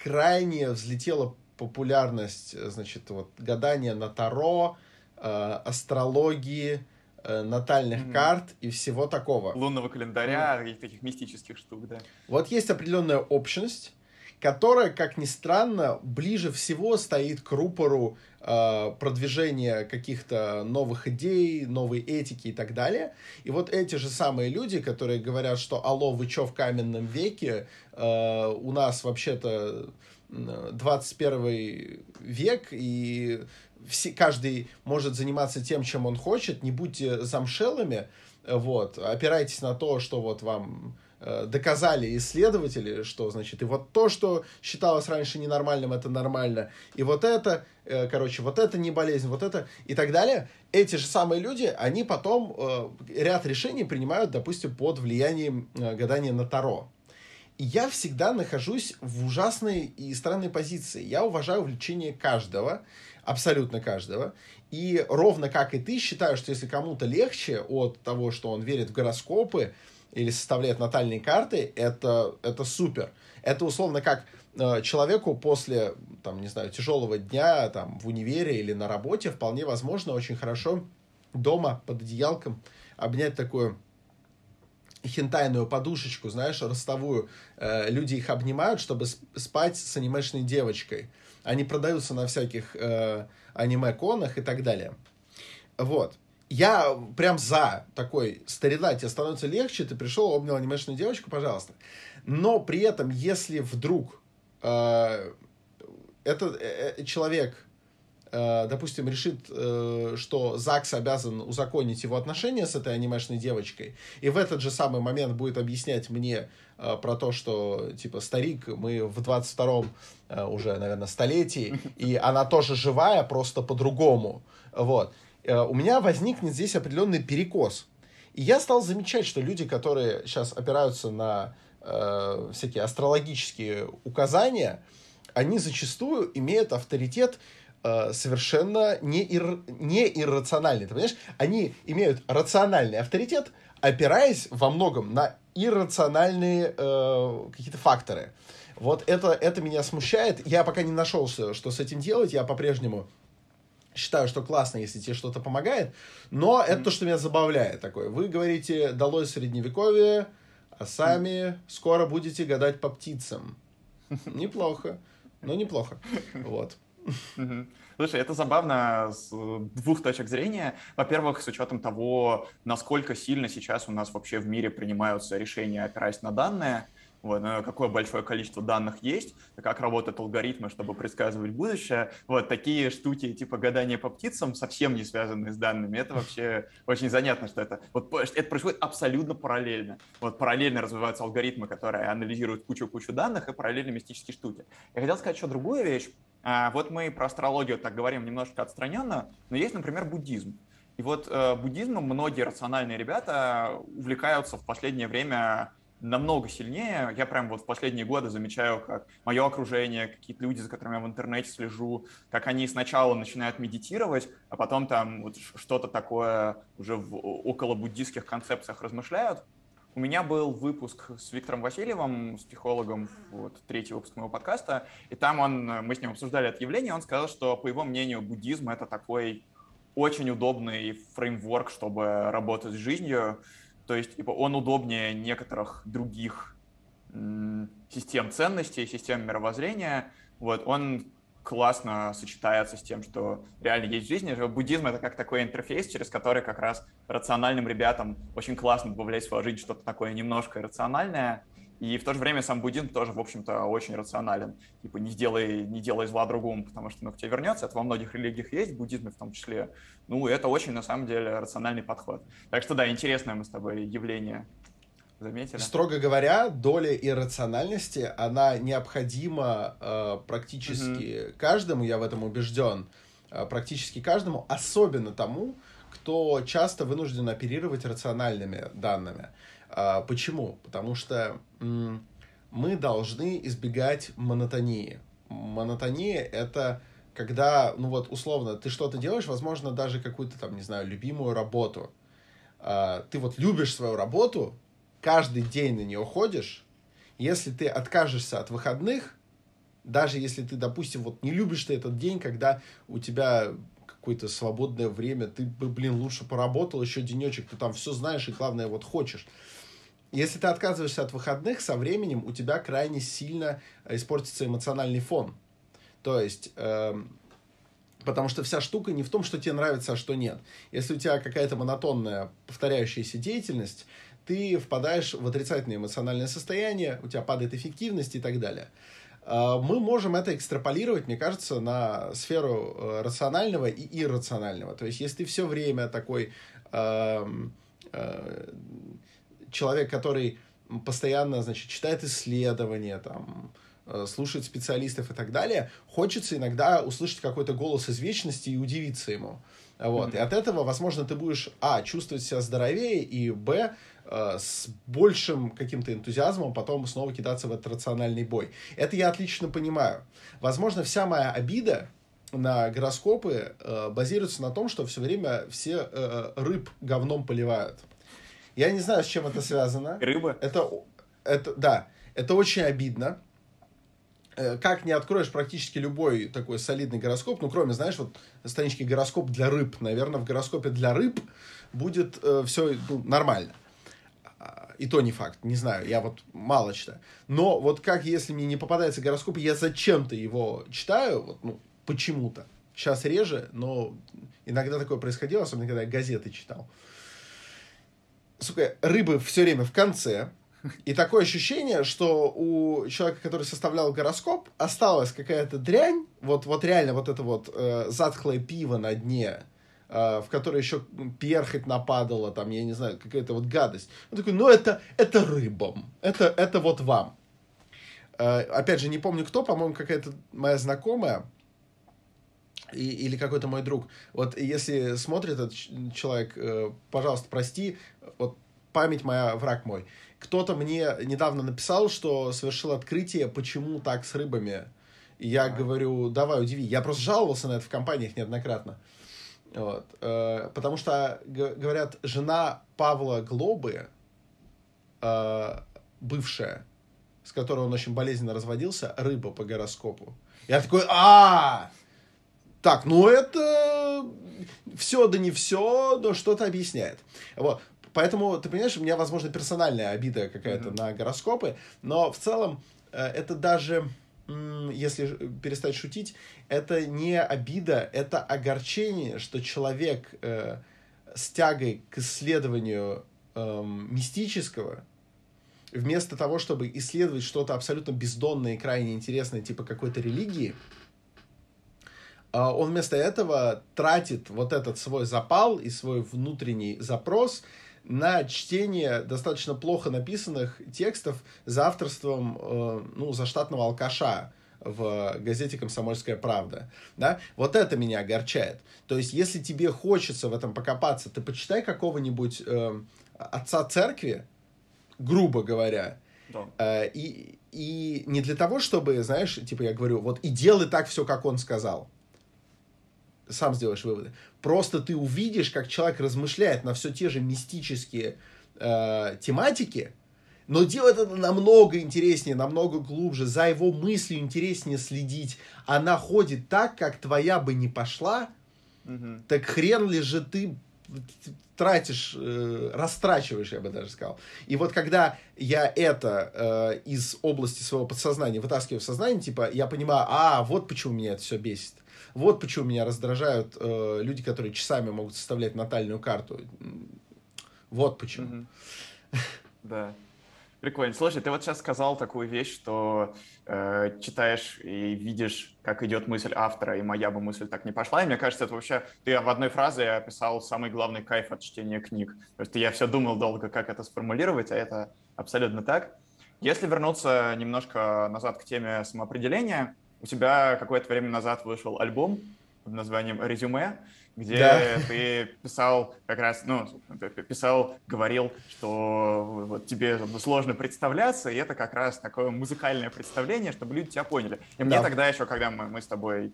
крайне взлетела популярность, значит, вот гадания на Таро, э, астрологии, э, натальных mm-hmm. карт и всего такого. Лунного календаря mm. и таких мистических штук, да. Вот есть определенная общность, которая, как ни странно, ближе всего стоит к рупору э, продвижения каких-то новых идей, новой этики и так далее. И вот эти же самые люди, которые говорят, что «Алло, вы чё в каменном веке? Э, у нас вообще-то 21 век, и все, каждый может заниматься тем, чем он хочет, не будьте замшелыми, вот, опирайтесь на то, что вот вам Э, доказали исследователи, что, значит, и вот то, что считалось раньше ненормальным, это нормально, и вот это, э, короче, вот это не болезнь, вот это и так далее. Эти же самые люди, они потом э, ряд решений принимают, допустим, под влиянием гадания на Таро. Я всегда нахожусь в ужасной и странной позиции. Я уважаю влечение каждого, абсолютно каждого. И ровно как и ты, считаю, что если кому-то легче от того, что он верит в гороскопы, или составляет натальные карты, это, это супер. Это условно как э, человеку после, там, не знаю, тяжелого дня там, в универе или на работе вполне возможно очень хорошо дома под одеялком обнять такую хентайную подушечку, знаешь, ростовую. Э, люди их обнимают, чтобы спать с анимешной девочкой. Они продаются на всяких э, аниме-конах и так далее. Вот я прям за такой старина, тебе становится легче, ты пришел, обнял анимешную девочку, пожалуйста. Но при этом, если вдруг э, этот э, э, человек, допустим, решит, э, что ЗАГС обязан узаконить его отношения с этой анимешной девочкой, и в этот же самый момент будет объяснять мне э, про то, что, типа, старик, мы в 22-м э, уже, наверное, столетии, и она тоже живая, просто по-другому, вот, Э, у меня возникнет здесь определенный перекос. И я стал замечать, что люди, которые сейчас опираются на э, всякие астрологические указания, они зачастую имеют авторитет э, совершенно не, ир, не иррациональный. Ты понимаешь? Они имеют рациональный авторитет, опираясь во многом на иррациональные э, какие-то факторы. Вот это, это меня смущает. Я пока не нашелся, что с этим делать. Я по-прежнему считаю, что классно, если тебе что-то помогает, но это то, что меня забавляет такое. Вы говорите «долой средневековье», а сами скоро будете гадать по птицам. Неплохо, но неплохо. Вот. Слушай, это забавно с двух точек зрения. Во-первых, с учетом того, насколько сильно сейчас у нас вообще в мире принимаются решения, опираясь на данные – вот, какое большое количество данных есть, как работают алгоритмы, чтобы предсказывать будущее. Вот такие штуки типа гадания по птицам, совсем не связанные с данными, это вообще очень занятно, что это, вот, это происходит абсолютно параллельно. Вот параллельно развиваются алгоритмы, которые анализируют кучу-кучу данных, и параллельно мистические штуки. Я хотел сказать еще другую вещь. А, вот мы про астрологию так говорим немножко отстраненно, но есть, например, буддизм. И вот э, буддизмом многие рациональные ребята увлекаются в последнее время намного сильнее. Я прям вот в последние годы замечаю, как мое окружение, какие-то люди, за которыми я в интернете слежу, как они сначала начинают медитировать, а потом там вот что-то такое уже в около буддийских концепциях размышляют. У меня был выпуск с Виктором Васильевым, с психологом, вот, третий выпуск моего подкаста, и там он, мы с ним обсуждали это явление, он сказал, что, по его мнению, буддизм — это такой очень удобный фреймворк, чтобы работать с жизнью, то есть типа, он удобнее некоторых других систем ценностей, систем мировоззрения. Вот, он классно сочетается с тем, что реально есть в жизни. Буддизм — это как такой интерфейс, через который как раз рациональным ребятам очень классно добавлять в свою жизнь что-то такое немножко рациональное, и в то же время сам буддизм тоже, в общем-то, очень рационален. Типа не сделай, не делай зла другому, потому что ну, к тебе вернется. Это во многих религиях есть, в буддизме в том числе. Ну, это очень, на самом деле, рациональный подход. Так что да, интересное мы с тобой явление заметили. Строго говоря, доля иррациональности, она необходима э, практически угу. каждому, я в этом убежден, э, практически каждому, особенно тому, кто часто вынужден оперировать рациональными данными. А, почему? Потому что мы должны избегать монотонии. Монотония — это когда, ну вот, условно, ты что-то делаешь, возможно, даже какую-то там, не знаю, любимую работу. А, ты вот любишь свою работу, каждый день на нее ходишь, если ты откажешься от выходных, даже если ты, допустим, вот не любишь ты этот день, когда у тебя какое-то свободное время, ты бы, блин, лучше поработал еще денечек, ты там все знаешь и, главное, вот хочешь. Если ты отказываешься от выходных, со временем у тебя крайне сильно испортится эмоциональный фон. То есть, э, потому что вся штука не в том, что тебе нравится, а что нет. Если у тебя какая-то монотонная повторяющаяся деятельность, ты впадаешь в отрицательное эмоциональное состояние, у тебя падает эффективность и так далее. э, мы можем это экстраполировать, мне кажется, на сферу э, рационального и иррационального. То есть, если ты все время такой э, э, человек, который постоянно, значит, читает исследования, там, э, слушает специалистов и так далее, хочется иногда услышать какой-то голос из вечности и удивиться ему. Вот. Mm-hmm. И от этого, возможно, ты будешь, а, чувствовать себя здоровее, и, б, с большим каким-то энтузиазмом потом снова кидаться в этот рациональный бой. Это я отлично понимаю. Возможно, вся моя обида на гороскопы э, базируется на том, что все время все э, рыб говном поливают. Я не знаю, с чем это связано. Рыба? Это, это, да, это очень обидно. Э, как не откроешь практически любой такой солидный гороскоп, ну, кроме, знаешь, вот странички гороскоп для рыб, наверное, в гороскопе для рыб будет э, все ну, нормально. А, и то не факт, не знаю, я вот мало читаю. Но вот как если мне не попадается гороскоп, я зачем-то его читаю, вот, ну, почему-то. Сейчас реже, но иногда такое происходило, особенно когда я газеты читал. Сука, рыбы все время в конце, и такое ощущение, что у человека, который составлял гороскоп, осталась какая-то дрянь, вот, вот реально вот это вот э, затхлое пиво на дне, в которое еще перхоть нападала, там, я не знаю, какая-то вот гадость. Он такой, ну это, это рыбам, это, это вот вам. Э, опять же, не помню кто, по-моему, какая-то моя знакомая, и, или какой-то мой друг. Вот если смотрит этот человек, э, пожалуйста, прости, вот память моя, враг мой. Кто-то мне недавно написал, что совершил открытие, почему так с рыбами. И я а. говорю, давай, удиви. Я просто жаловался на это в компаниях неоднократно. Вот. Э, потому что, говорят, жена Павла Глобы, э, бывшая, с которой он очень болезненно разводился, рыба по гороскопу. Я такой, а, так, ну это все да не все, но что-то объясняет. Вот. Поэтому, ты понимаешь, у меня, возможно, персональная обида какая-то mm-hmm. на гороскопы, но в целом э, это даже, если перестать шутить, это не обида, это огорчение, что человек э, с тягой к исследованию э, мистического, вместо того, чтобы исследовать что-то абсолютно бездонное и крайне интересное, типа какой-то религии, он вместо этого тратит вот этот свой запал и свой внутренний запрос на чтение достаточно плохо написанных текстов за авторством, э, ну, заштатного алкаша в газете «Комсомольская правда». Да? Вот это меня огорчает. То есть, если тебе хочется в этом покопаться, ты почитай какого-нибудь э, отца церкви, грубо говоря, да. э, и, и не для того, чтобы, знаешь, типа я говорю, вот и делай так все, как он сказал сам сделаешь выводы. Просто ты увидишь, как человек размышляет на все те же мистические э, тематики, но делает это намного интереснее, намного глубже. За его мыслью интереснее следить. Она ходит так, как твоя бы не пошла. Угу. Так хрен ли же ты тратишь, э, растрачиваешь, я бы даже сказал. И вот когда я это э, из области своего подсознания вытаскиваю в сознание, типа, я понимаю, а, вот почему меня это все бесит. Вот почему меня раздражают э, люди, которые часами могут составлять натальную карту. Вот почему. Да. Прикольно. Слушай, ты вот сейчас сказал такую вещь, что э, читаешь и видишь, как идет мысль автора, и моя бы мысль так не пошла. И мне кажется, это вообще... Ты в одной фразе описал самый главный кайф от чтения книг. То есть я все думал долго, как это сформулировать, а это абсолютно так. Если вернуться немножко назад к теме самоопределения, у тебя какое-то время назад вышел альбом под названием «Резюме», где да. ты писал как раз, ну, писал, говорил, что вот тебе сложно представляться, и это как раз такое музыкальное представление, чтобы люди тебя поняли. И да. мне тогда еще, когда мы, мы с тобой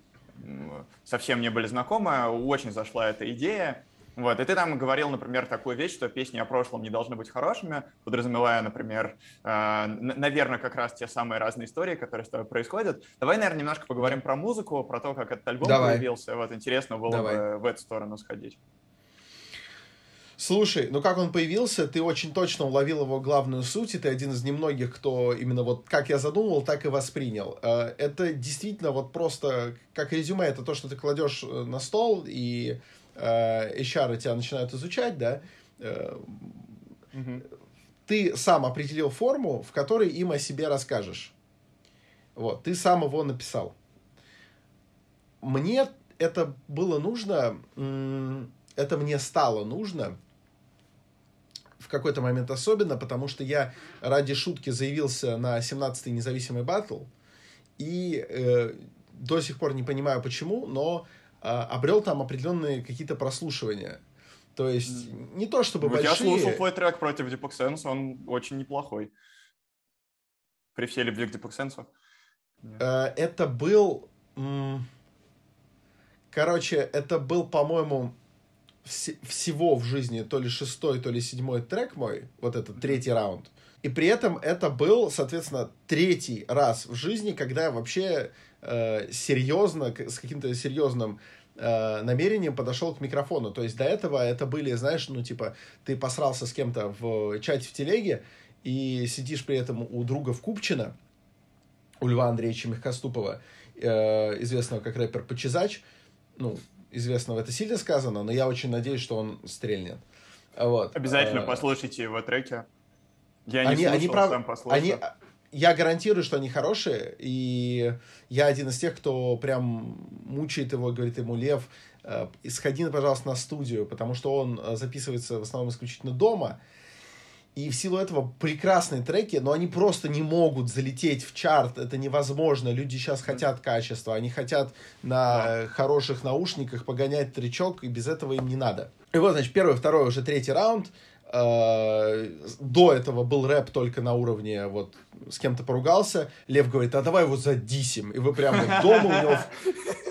совсем не были знакомы, очень зашла эта идея, вот, и ты там говорил, например, такую вещь, что песни о прошлом не должны быть хорошими, подразумевая, например, э, наверное, как раз те самые разные истории, которые с тобой происходят. Давай, наверное, немножко поговорим про музыку, про то, как этот альбом Давай. появился. Вот интересно было Давай. бы в эту сторону сходить. Слушай, ну как он появился, ты очень точно уловил его главную суть, и ты один из немногих, кто именно вот как я задумывал, так и воспринял. Э, это действительно вот просто как резюме, это то, что ты кладешь э, на стол, и HR тебя начинают изучать, да, э, угу. ты сам определил форму, в которой им о себе расскажешь. Вот, ты сам его написал. Мне это было нужно, это мне стало нужно в какой-то момент особенно, потому что я ради шутки заявился на 17-й независимый батл, и э, до сих пор не понимаю почему, но э, обрел там определенные какие-то прослушивания. То есть не то чтобы ну, большие... Я слушал твой трек против Deepak он очень неплохой. При всей любви к Deepak. Э, это был... Короче, это был, по-моему, вс- всего в жизни то ли шестой, то ли седьмой трек мой, вот этот третий раунд. И при этом это был, соответственно, третий раз в жизни, когда я вообще э, серьезно, с каким-то серьезным э, намерением подошел к микрофону. То есть до этого это были, знаешь, ну типа ты посрался с кем-то в чате в телеге и сидишь при этом у друга в Купчино, у Льва Андреевича Мягкоступова, э, известного как рэпер Почезач, ну, известного это сильно сказано, но я очень надеюсь, что он стрельнет. Вот. Обязательно а, послушайте его треки. Я не они, слушал, они прав... сам послушал. Они, я гарантирую, что они хорошие, и я один из тех, кто прям мучает его, говорит ему, Лев, э, сходи, пожалуйста, на студию, потому что он э, записывается в основном исключительно дома, и в силу этого прекрасные треки, но они просто не могут залететь в чарт. Это невозможно. Люди сейчас хотят качества. Они хотят на хороших наушниках погонять тречок, и без этого им не надо. И вот, значит, первый, второй, уже третий раунд. Э, до этого был рэп только на уровне вот с кем-то поругался. Лев говорит, а давай его задисим. И вы прямо дома у него,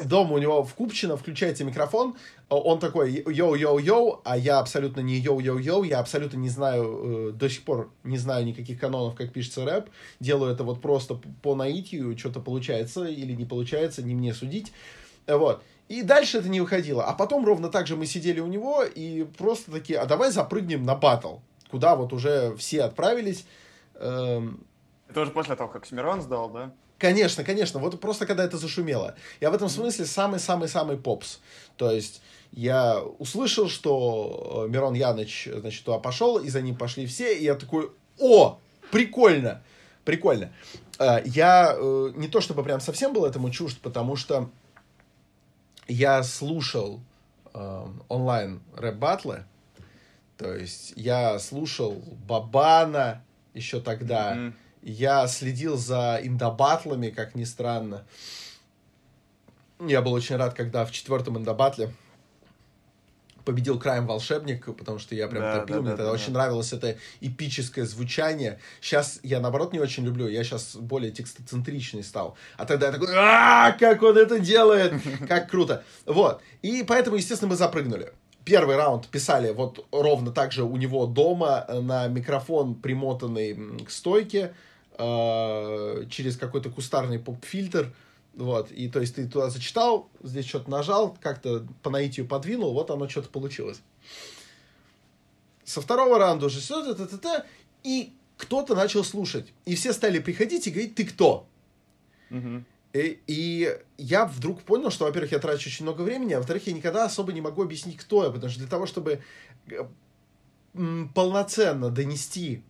дома у него в Купчино включаете микрофон, он такой йоу-йоу-йоу, а я абсолютно не йоу-йоу-йоу, я абсолютно не знаю, э, до сих пор не знаю никаких канонов, как пишется рэп. Делаю это вот просто по наитию, что-то получается или не получается, не мне судить. Вот. И дальше это не выходило. А потом ровно так же мы сидели у него и просто такие, а давай запрыгнем на батл, куда вот уже все отправились. Эм... Это уже после того, как Смирон сдал, да? Конечно, конечно. Вот просто когда это зашумело. Я в этом смысле самый-самый-самый попс. То есть я услышал, что э, Мирон Яныч, значит, туда пошел, и за ним пошли все, и я такой, о, прикольно, прикольно. Э, я э, не то чтобы прям совсем был этому чужд, потому что я слушал э, онлайн рэп-батлы, то есть я слушал Бабана еще тогда, mm-hmm. я следил за индобатлами, как ни странно. Я был очень рад, когда в четвертом индобатле победил краем волшебник, потому что я прям да, топил, да, мне да, тогда да, очень да. нравилось это эпическое звучание. Сейчас я, наоборот, не очень люблю, я сейчас более текстоцентричный стал. А тогда я такой, а как он это делает, как круто. Вот, и поэтому, естественно, мы запрыгнули. Первый раунд писали вот ровно так же у него дома э, на микрофон, примотанный к стойке, э, через какой-то кустарный поп-фильтр. Вот, и то есть ты туда зачитал, здесь что-то нажал, как-то по наитию подвинул, вот оно что-то получилось. Со второго раунда уже все, т -т -т -т, и кто-то начал слушать. И все стали приходить и говорить, ты кто? Угу. И, и я вдруг понял, что, во-первых, я трачу очень много времени, а во-вторых, я никогда особо не могу объяснить, кто я, потому что для того, чтобы э, полноценно донести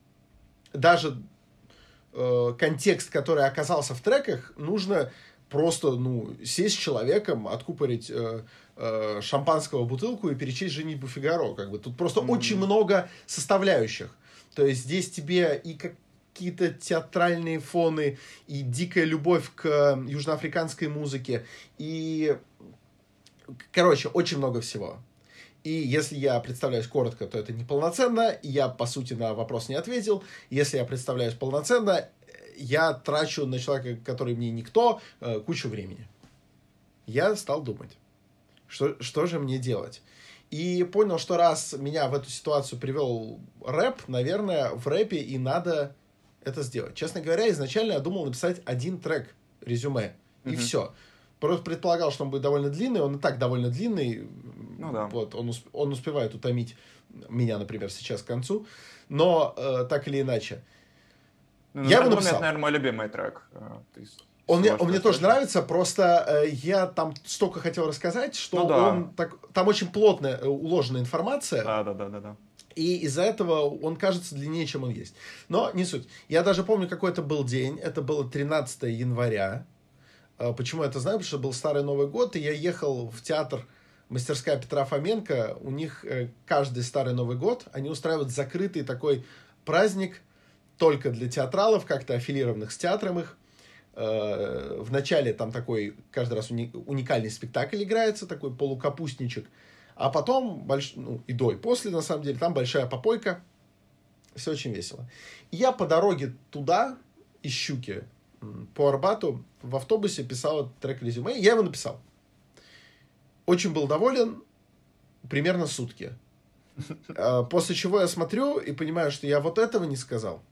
даже э, контекст, который оказался в треках, нужно просто, ну, сесть с человеком, откупорить э, э, шампанского бутылку и перечесть «Женитьбу Фигаро». Как бы. Тут просто mm-hmm. очень много составляющих. То есть здесь тебе и какие-то театральные фоны, и дикая любовь к южноафриканской музыке, и, короче, очень много всего. И если я представляюсь коротко, то это неполноценно, я, по сути, на вопрос не ответил. Если я представляюсь полноценно, я трачу на человека, который мне никто, э, кучу времени. Я стал думать, что, что же мне делать. И понял, что раз меня в эту ситуацию привел рэп, наверное, в рэпе и надо это сделать. Честно говоря, изначально я думал написать один трек, резюме, и mm-hmm. все. Просто предполагал, что он будет довольно длинный, он и так довольно длинный. Ну да. Вот, он, усп- он успевает утомить меня, например, сейчас к концу. Но э, так или иначе. Ну, я его написал. Это, наверное, мой любимый трек. Э, он мне, он мне тоже нравится, просто э, я там столько хотел рассказать, что ну, да. он так, там очень плотная э, уложена информация. Да, да, да, да, да. И из-за этого он кажется длиннее, чем он есть. Но не суть. Я даже помню, какой это был день. Это было 13 января. А, почему я это знаю? Потому что был Старый Новый год, и я ехал в театр мастерская Петра Фоменко. У них э, каждый Старый Новый год они устраивают закрытый такой праздник только для театралов, как-то аффилированных с театром их. Э, в начале там такой каждый раз уникальный спектакль играется, такой полукапустничек – а потом, больш... ну, и до, и после, на самом деле, там большая попойка. Все очень весело. И я по дороге туда, из Щуки, по Арбату, в автобусе писал трек резюме. Я его написал. Очень был доволен. Примерно сутки. А, после чего я смотрю и понимаю, что я вот этого не сказал.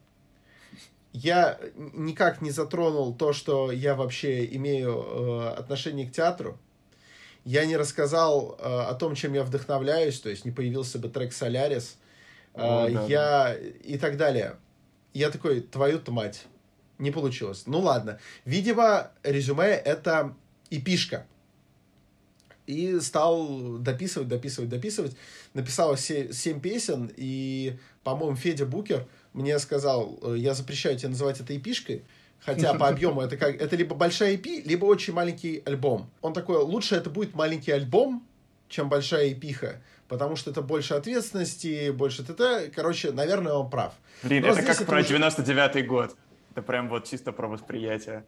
Я никак не затронул то, что я вообще имею э, отношение к театру я не рассказал э, о том, чем я вдохновляюсь, то есть не появился бы трек «Солярис», э, о, да, я да. и так далее. Я такой, твою-то мать, не получилось. Ну ладно. Видимо, резюме — это эпишка. И стал дописывать, дописывать, дописывать. Написал 7 песен, и, по-моему, Федя Букер мне сказал, «Э, я запрещаю тебе называть это эпишкой, Хотя по объему это как это либо большая EP, либо очень маленький альбом. Он такой, лучше это будет маленький альбом, чем большая эпиха, потому что это больше ответственности, больше ТТ. Короче, наверное, он прав. Блин, Но это как это про уже... 99-й год. Это прям вот чисто про восприятие.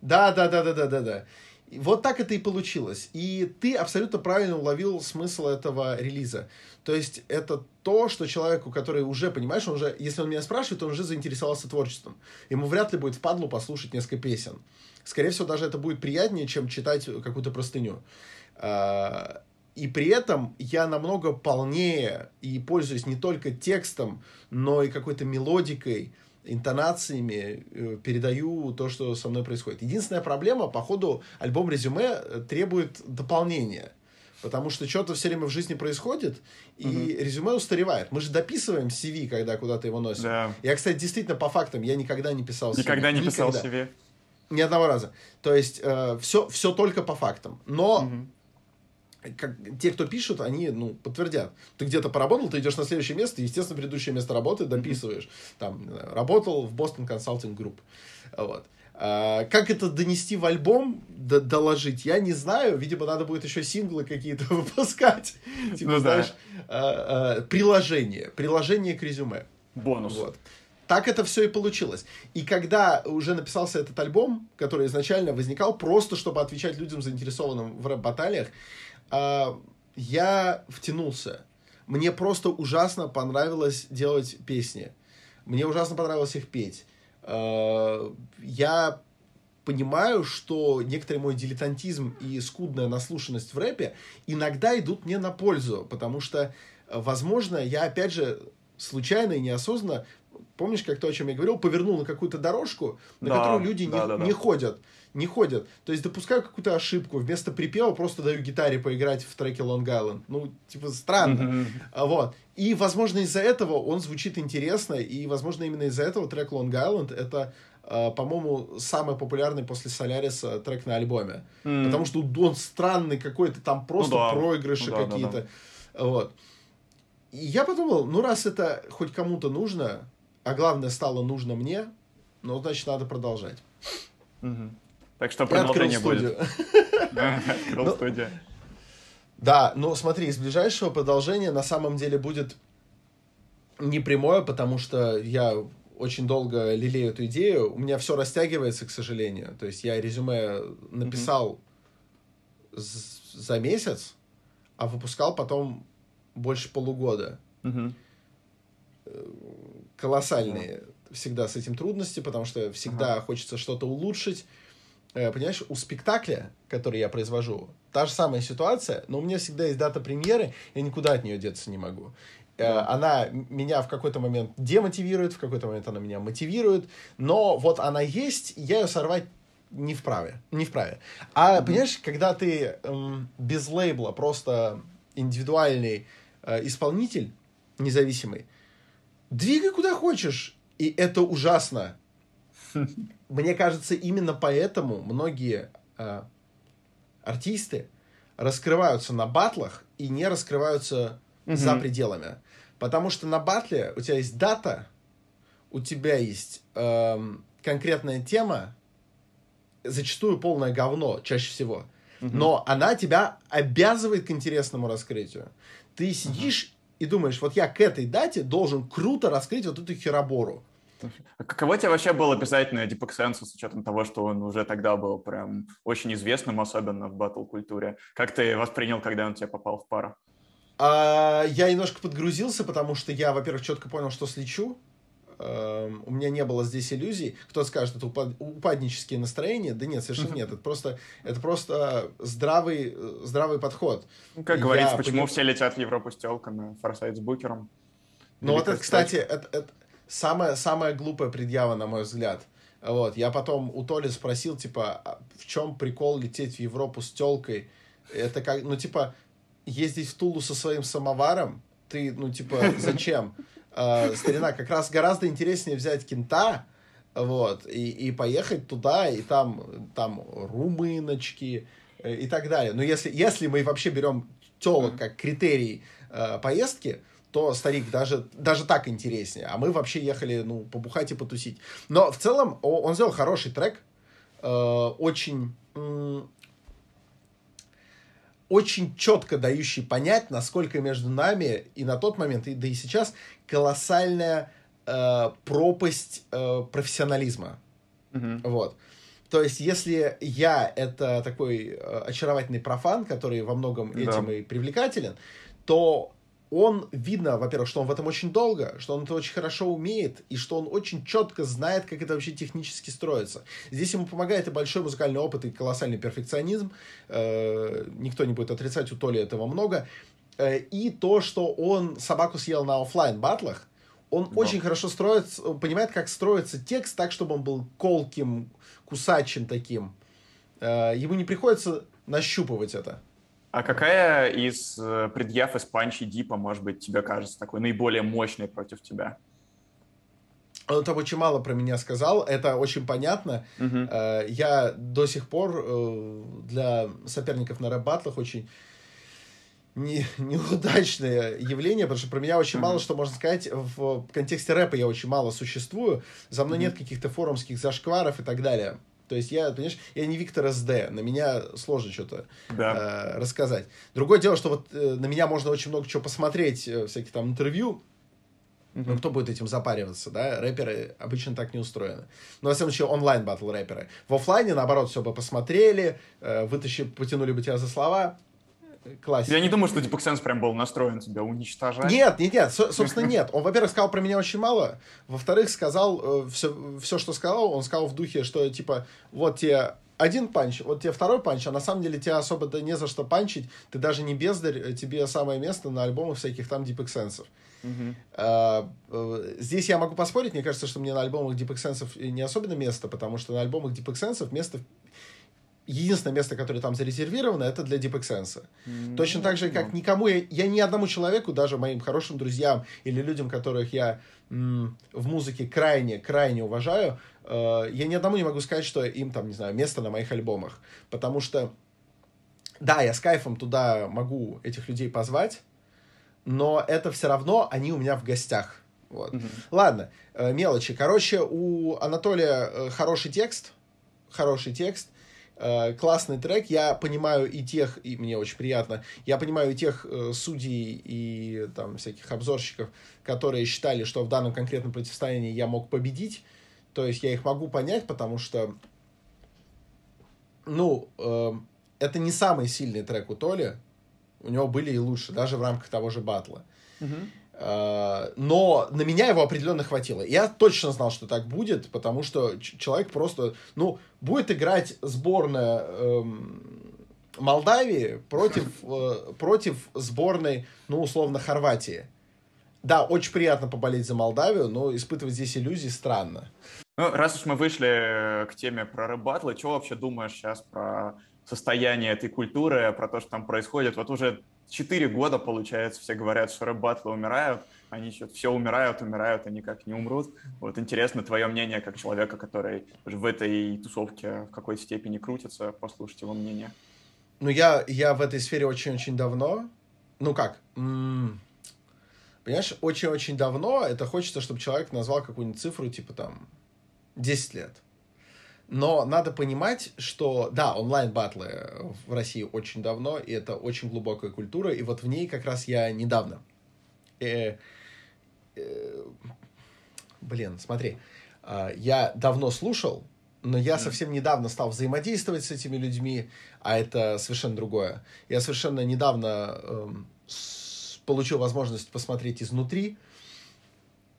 Да, да, да, да, да, да, да. Вот так это и получилось. И ты абсолютно правильно уловил смысл этого релиза. То есть это то, что человеку, который уже, понимаешь, он уже, если он меня спрашивает, он уже заинтересовался творчеством. Ему вряд ли будет впадлу послушать несколько песен. Скорее всего, даже это будет приятнее, чем читать какую-то простыню. А, и при этом я намного полнее и пользуюсь не только текстом, но и какой-то мелодикой, интонациями э, передаю то, что со мной происходит. Единственная проблема, по ходу альбом резюме э, требует дополнения. Потому что что-то все время в жизни происходит, и угу. резюме устаревает. Мы же дописываем CV, когда куда-то его носим. Да. Я, кстати, действительно, по фактам, я никогда не писал CV. Никогда не никогда. писал CV. Ни одного раза. То есть, э, все, все только по фактам. Но угу как, те, кто пишут, они, ну, подтвердят. Ты где-то поработал, ты идешь на следующее место, естественно, предыдущее место работы дописываешь. Там, работал в Boston Consulting Group. Вот. А, как это донести в альбом, д- доложить, я не знаю. Видимо, надо будет еще синглы какие-то выпускать. Типа, ну, знаешь, да. а, а, приложение. Приложение к резюме. Бонус. Вот. Так это все и получилось. И когда уже написался этот альбом, который изначально возникал просто, чтобы отвечать людям, заинтересованным в рэп-баталиях, я втянулся. Мне просто ужасно понравилось делать песни. Мне ужасно понравилось их петь. А, я понимаю, что некоторый мой дилетантизм и скудная наслушанность в рэпе иногда идут мне на пользу, потому что, возможно, я, опять же, случайно и неосознанно, помнишь, как то, о чем я говорил, повернул на какую-то дорожку, на да, которую люди да, не, да, да. не ходят не ходят. То есть допускаю какую-то ошибку, вместо припева просто даю гитаре поиграть в треке Long Island. Ну, типа, странно. Mm-hmm. Вот. И, возможно, из-за этого он звучит интересно, и, возможно, именно из-за этого трек Long Island это Uh, по-моему, самый популярный после Соляриса трек на альбоме. Mm. Потому что он странный какой-то, там просто ну, да. проигрыши ну, да, какие-то. Да, да. Вот. И я подумал, ну раз это хоть кому-то нужно, а главное стало нужно мне, ну, значит, надо продолжать. Mm-hmm. Так что продолжение будет. Открыл ну, студию. Да, но смотри, из ближайшего продолжения на самом деле будет не прямое, потому что я очень долго лелею эту идею. У меня все растягивается, к сожалению. То есть я резюме написал mm-hmm. за месяц, а выпускал потом больше полугода. Mm-hmm. Колоссальные всегда с этим трудности, потому что всегда uh-huh. хочется что-то улучшить. Э, понимаешь, у спектакля, который я произвожу, та же самая ситуация, но у меня всегда есть дата премьеры, я никуда от нее деться не могу. Э, она меня в какой-то момент демотивирует, в какой-то момент она меня мотивирует, но вот она есть, я ее сорвать не вправе, не вправе. А, mm-hmm. понимаешь, когда ты эм, без лейбла, просто индивидуальный э, исполнитель, независимый, двигай куда хочешь, и это ужасно. Мне кажется, именно поэтому многие э, артисты раскрываются на батлах и не раскрываются угу. за пределами. Потому что на батле у тебя есть дата, у тебя есть эм, конкретная тема, зачастую полное говно, чаще всего. Угу. Но она тебя обязывает к интересному раскрытию. Ты сидишь. И думаешь, вот я к этой дате должен круто раскрыть вот эту херобору. А каково тебе вообще был обязательно Deep Sense, с учетом того, что он уже тогда был прям очень известным, особенно в батл-культуре? Как ты воспринял, когда он тебе попал в пару? А, я немножко подгрузился, потому что я, во-первых, четко понял, что слечу. Эм, у меня не было здесь иллюзий. Кто скажет, это упад... упаднические настроения? Да нет, совершенно нет. Это просто, это просто здравый, здравый подход. Ну, как говорится, почему все летят в Европу с телками, форсайт с букером? Ну вот это, кстати, это, это самая, самая глупая предъява, на мой взгляд. Вот, я потом у Толи спросил, типа, а в чем прикол лететь в Европу с телкой? Это как, ну, типа, ездить в Тулу со своим самоваром? Ты, ну, типа, зачем? Э, старина, как раз гораздо интереснее взять кента, вот, и, и поехать туда, и там, там румыночки э, и так далее. Но если, если мы вообще берем телок как критерий э, поездки, то старик даже, даже так интереснее. А мы вообще ехали, ну, побухать и потусить. Но в целом он сделал хороший трек, э, очень очень четко дающий понять, насколько между нами и на тот момент, и да и сейчас, колоссальная э, пропасть э, профессионализма. Mm-hmm. Вот. То есть, если я это такой э, очаровательный профан, который во многом да. этим и привлекателен, то он, видно, во-первых, что он в этом очень долго, что он это очень хорошо умеет, и что он очень четко знает, как это вообще технически строится. Здесь ему помогает и большой музыкальный опыт, и колоссальный перфекционизм. Э, никто не будет отрицать, у Толи этого много. Э, и то, что он собаку съел на офлайн батлах, он да. очень хорошо строит, понимает, как строится текст так, чтобы он был колким, кусачим таким. Э, ему не приходится нащупывать это. А какая из э, предъяв из панчи Дипа, может быть, тебе кажется такой наиболее мощной против тебя? Он там очень мало про меня сказал, это очень понятно. Uh-huh. Я до сих пор э, для соперников на рэп-батлах очень не, неудачное явление, потому что про меня очень uh-huh. мало что можно сказать. В контексте рэпа я очень мало существую. За мной uh-huh. нет каких-то форумских зашкваров и так далее. То есть я, понимаешь, я не Виктор СД, на меня сложно что-то да. э, рассказать. Другое дело, что вот э, на меня можно очень много чего посмотреть, э, всякие там интервью. Ну, кто будет этим запариваться, да? Рэперы обычно так не устроены. Но, на самом деле, онлайн батл рэперы. В офлайне, наоборот, все бы посмотрели, э, вытащили, потянули бы тебя за слова, классика. Я не думаю, что Deep Sense прям был настроен тебя уничтожать. Нет, нет, нет, собственно, нет. Он, во-первых, сказал про меня очень мало, во-вторых, сказал э, все, все, что сказал, он сказал в духе, что, типа, вот тебе один панч, вот тебе второй панч, а на самом деле тебя особо-то не за что панчить, ты даже не бездарь, э, тебе самое место на альбомах всяких там Deep Sense. Uh-huh. Здесь я могу поспорить, мне кажется, что мне на альбомах Deep Sense не особенно место, потому что на альбомах Deep Sense место единственное место, которое там зарезервировано, это для Deep Sense. Mm-hmm. Точно так же, как никому, я, я ни одному человеку, даже моим хорошим друзьям или людям, которых я м, в музыке крайне, крайне уважаю, э, я ни одному не могу сказать, что им там, не знаю, место на моих альбомах. Потому что, да, я с кайфом туда могу этих людей позвать, но это все равно они у меня в гостях. Вот. Mm-hmm. Ладно, э, мелочи. Короче, у Анатолия э, хороший текст, хороший текст. Э, классный трек. Я понимаю и тех, и мне очень приятно, я понимаю и тех э, судей и там всяких обзорщиков, которые считали, что в данном конкретном противостоянии я мог победить. То есть я их могу понять, потому что, ну, э, это не самый сильный трек у Толи. У него были и лучше, даже в рамках того же батла. Uh-huh. Э, но на меня его определенно хватило. Я точно знал, что так будет, потому что человек просто, ну, будет играть сборная эм, Молдавии против, э, против сборной, ну, условно, Хорватии. Да, очень приятно поболеть за Молдавию, но испытывать здесь иллюзии странно. Ну, раз уж мы вышли к теме про рэп что вообще думаешь сейчас про состояние этой культуры, про то, что там происходит? Вот уже четыре года, получается, все говорят, что рэп-баттлы умирают, они что все умирают, умирают, они как не умрут. Вот интересно твое мнение как человека, который в этой тусовке в какой-то степени крутится, послушать его мнение. Ну, я, я в этой сфере очень-очень давно. Ну как? М-м- Понимаешь, очень-очень давно это хочется, чтобы человек назвал какую-нибудь цифру, типа там 10 лет. Но надо понимать, что, да, онлайн-батлы в России очень давно, и это очень глубокая культура, и вот в ней как раз я недавно. Э, э, блин, смотри, э, я давно слушал, но я совсем недавно стал взаимодействовать с этими людьми, а это совершенно другое. Я совершенно недавно э, с, получил возможность посмотреть изнутри,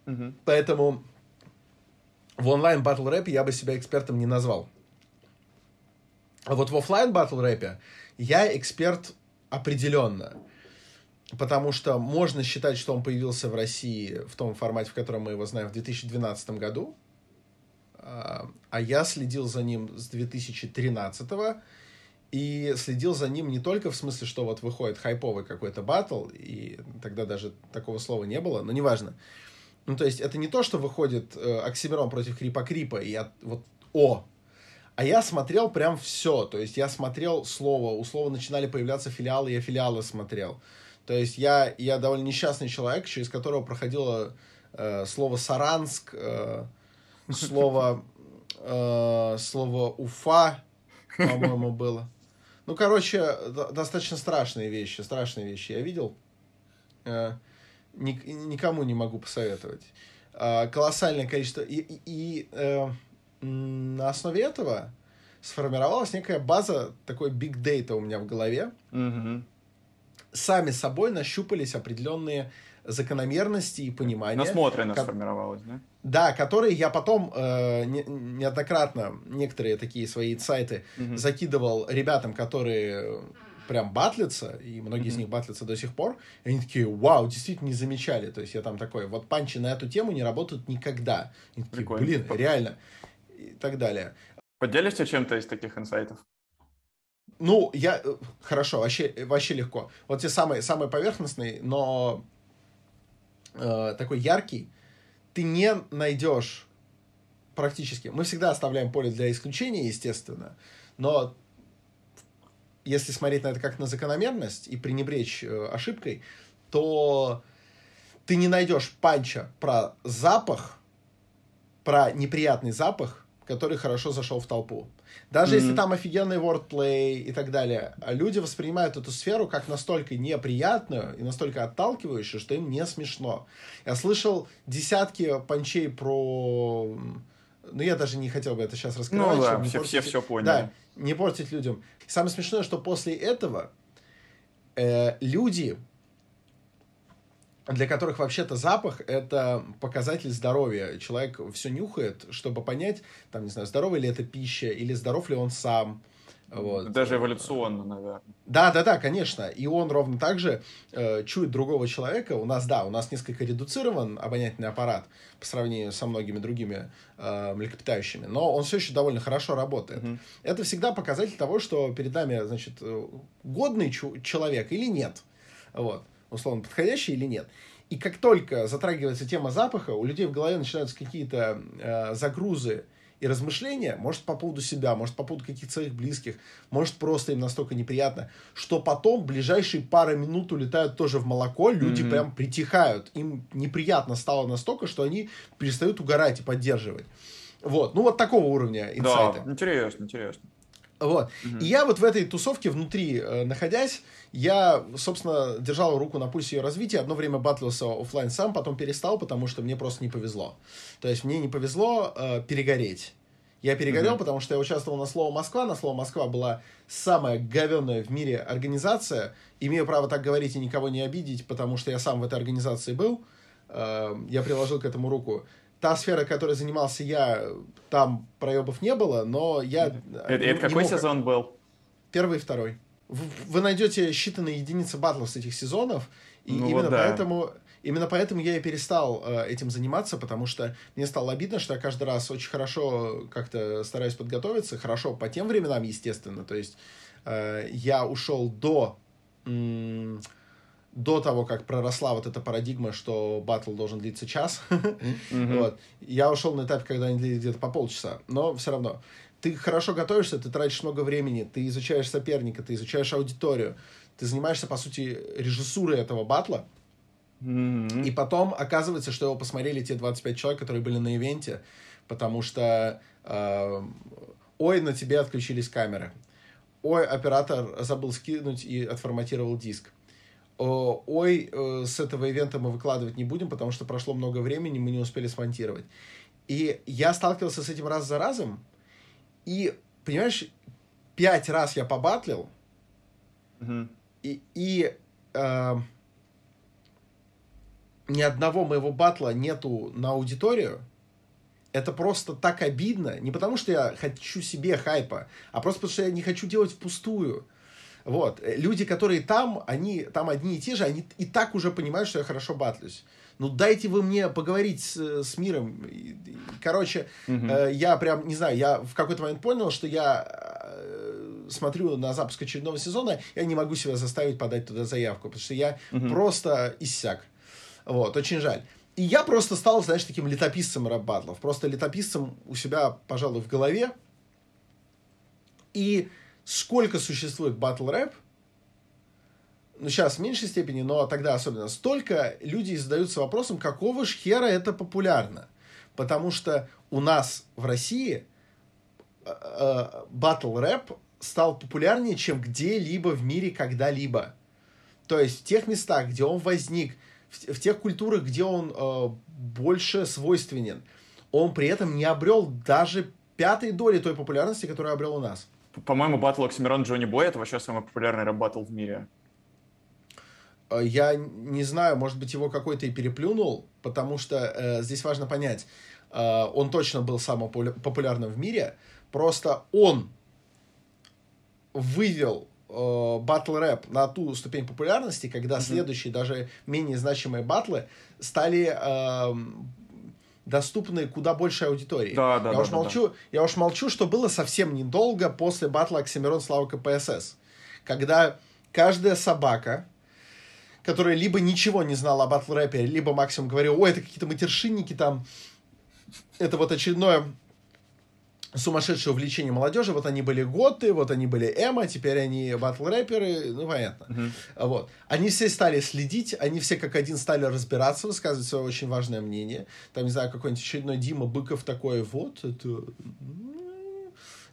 Мгм. поэтому в онлайн батл рэпе я бы себя экспертом не назвал. А вот в офлайн батл рэпе я эксперт определенно. Потому что можно считать, что он появился в России в том формате, в котором мы его знаем, в 2012 году. А а я следил за ним с 2013 и следил за ним не только в смысле, что вот выходит хайповый какой-то батл, и тогда даже такого слова не было, но неважно. Ну, то есть, это не то, что выходит э, Оксимирон против Крипа Крипа, и я вот, о, а я смотрел прям все. То есть, я смотрел слово, у слова начинали появляться филиалы, я филиалы смотрел. То есть, я, я довольно несчастный человек, через которого проходило э, слово Саранск, э, слово, э, слово Уфа, по-моему, было. Ну, короче, до- достаточно страшные вещи, страшные вещи я видел. Э, никому не могу посоветовать. А, колоссальное количество. И, и- и, э, на основе этого сформировалась некая база, такой big data у меня в голове. Мгм. Сами собой нащупались определенные закономерности и понимания. Насмотренно как- сформировалось, да? Да, которые я потом э, не- неоднократно, некоторые такие свои сайты Мгм. закидывал ребятам, которые прям батлятся, и многие из Мгм. них батлятся до сих пор, и они такие, вау, действительно не замечали. То есть я там такой, вот панчи на эту тему не работают никогда. И такие, Прикольно. блин, реально. И так далее. Поделишься чем-то из таких инсайтов? Ну, я... э, Хорошо, вообще, вообще легко. Вот те самые, самый поверхностный, но э, такой яркий, ты не найдешь практически. Мы всегда оставляем поле для исключения, естественно, но если смотреть на это как на закономерность и пренебречь э, ошибкой, то ты не найдешь панча про запах, про неприятный запах, который хорошо зашел в толпу. Даже если Мгм. там офигенный wordplay и так далее, люди воспринимают эту сферу как настолько неприятную и настолько отталкивающую, что им не смешно. Я слышал десятки панчей про... Ну, я даже не хотел бы это сейчас раскрывать. Ну да, все, все портить- все поняли. Да, не портить людям. Самое смешное, что после этого э, люди, для которых вообще-то запах это показатель здоровья. Человек все нюхает, чтобы понять, там, не знаю, здоровая ли это пища, или здоров ли он сам. Вот. Даже эволюционно, наверное. Да, да, да, конечно. И он ровно так же э, чует другого человека. У нас, да, у нас несколько редуцирован обонятельный аппарат по сравнению со многими другими э, млекопитающими, но он все еще довольно хорошо работает. Мгм. Это всегда показатель того, что перед нами, значит, э, годный человек или нет. Вот. Условно, подходящий или нет. И как только затрагивается тема запаха, у людей в голове начинаются какие-то э, загрузы и размышления, может, по поводу себя, может, по поводу каких-то своих близких, может, просто им настолько неприятно, что потом ближайшие пара минут улетают тоже в молоко, люди Мгм. прям притихают. Им неприятно стало настолько, что они перестают угорать и поддерживать. Вот, ну вот такого уровня инсайта. Да, интересно, интересно. Вот. Мгм. И я вот в этой тусовке внутри э, находясь, я, собственно, держал руку на пульсе ее развития. Одно время батлился оффлайн сам, потом перестал, потому что мне просто не повезло. То есть мне не повезло э, перегореть. Я перегорел, Мгм. потому что я участвовал на Слово Москва. На Слово Москва была самая говенная в мире организация. Имею право так говорить и никого не обидеть, потому что я сам в этой организации был. Э, я приложил к этому руку. Та сфера, которой занимался я, там проебов не было, но я... Это, это какой мог- сезон был? Первый и второй. Вы найдете считанные единицы батлов с этих сезонов, и Ну именно вот да. поэтому именно поэтому я и перестал э, этим заниматься, потому что мне стало обидно, что я каждый раз очень хорошо как-то стараюсь подготовиться, хорошо по тем временам, естественно, то есть э, я ушел до до того, как проросла вот эта парадигма, что батл должен длиться час. Вот. Я ушел на этап, когда они длились где-то по полчаса, но все равно. Ты хорошо готовишься, ты тратишь много времени, ты изучаешь соперника, ты изучаешь аудиторию, ты занимаешься, по сути, режиссурой этого батла. И потом оказывается, что его посмотрели те 25 человек, которые были на ивенте, потому что э, ой, на тебе отключились камеры. Ой, оператор забыл скинуть и отформатировал диск. Ой, э, с этого ивента мы выкладывать не будем, потому что прошло много времени, мы не успели смонтировать. И я сталкивался с этим раз за разом, и, понимаешь, пять раз я побатлил, Мгм. и, и э, ни одного моего батла нету на аудиторию, это просто так обидно. Не потому, что я хочу себе хайпа, а просто потому, что я не хочу делать впустую. Вот. Э, Люди, которые там, они там одни и те же, они и так уже понимают, что я хорошо батлюсь. Ну, дайте вы мне поговорить с, с миром. Короче, Мгм. э, я прям, не знаю, я в какой-то момент понял, что я э, смотрю на запуск очередного сезона, я не могу себя заставить подать туда заявку, потому что я Мгм. просто иссяк. Вот, очень жаль. И я просто стал, знаешь, таким летописцем рэп-батлов. Просто летописцем у себя, пожалуй, в голове. И сколько существует батл-рэп, ну, сейчас в меньшей степени, но тогда особенно, столько люди задаются вопросом, какого ж хера это популярно. Потому что у нас в России батл-рэп стал популярнее, чем где-либо в мире когда-либо. То есть в тех местах, где он возник, в, в тех культурах, где он э, больше свойственен, он при этом не обрел даже пятой доли той популярности, которую обрел у нас. По-моему, батл Оксимирон Джонни Бой это вообще самый популярный рэп-баттл в мире. Э, Я не знаю, может быть, его какой-то и переплюнул, потому что э, здесь важно понять, э, он точно был самым популя- популярным в мире, просто он вывел батл рэп на ту ступень популярности, когда Мгм. следующие, даже менее значимые батлы стали эм, доступны куда большей аудитории. Да, да, я да, уж да, молчу, я уж молчу, что было совсем недолго после батла Оксимирон Слава КПСС, когда каждая собака, которая либо ничего не знала о батл рэпе, либо максимум говорила, ой, это какие-то матершинники там, это вот очередное сумасшедшее увлечение молодежи, вот они были готы, вот они были эмо, теперь они батл-рэперы, ну, понятно. Мгм. Вот. Они все стали следить, они все как один стали разбираться, высказывать свое очень важное мнение. Там, не знаю, какой-нибудь очередной Дима Быков такой, вот, это...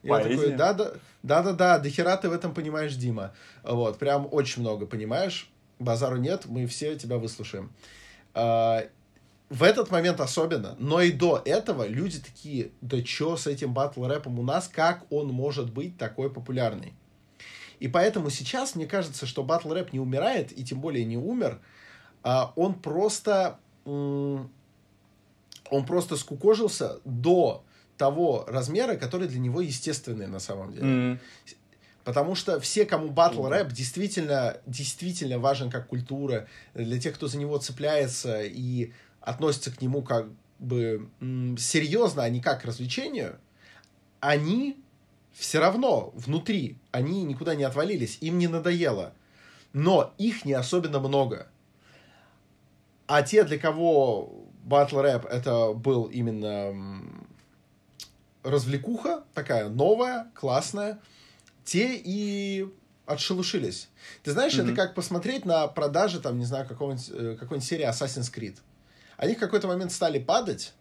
Я Поэзия. такой, да-да, да-да-да, до хера ты в этом понимаешь, Дима. Вот, прям очень много понимаешь. Базару нет, мы все тебя выслушаем. А, в этот момент особенно, но и до этого люди такие, да чё с этим батл-рэпом у нас, как он может быть такой популярный? И поэтому сейчас мне кажется, что батл-рэп не умирает, и тем более не умер, а он просто, он просто скукожился до того размера, который для него естественный на самом деле. М. Потому что все, кому батл рэп действительно, действительно важен как культура, для тех, кто за него цепляется и относится к нему как бы серьезно, а не как к развлечению, они все равно внутри, они никуда не отвалились, им не надоело. Но их не особенно много. А те, для кого батл рэп это был именно развлекуха, такая новая, классная, те и отшелушились. Ты знаешь, Мгм. это как посмотреть на продажи, там, не знаю, какого-нибудь, э, какой-нибудь серии Assassin's Creed. Они в какой-то момент стали падать,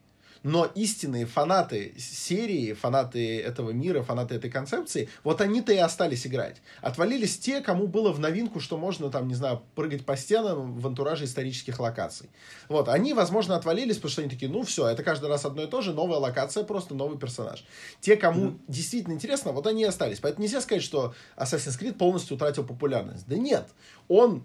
но истинные фанаты серии, фанаты этого мира, фанаты этой концепции, вот они-то и остались играть. Отвалились те, кому было в новинку, что можно, там, не знаю, прыгать по стенам в антураже исторических локаций. Вот, они, возможно, отвалились, потому что они такие, ну все, это каждый раз одно и то же, новая локация, просто новый персонаж. Те, кому Мгм. действительно интересно, вот они и остались. Поэтому нельзя сказать, что Assassin's Creed полностью утратил популярность. Да нет, он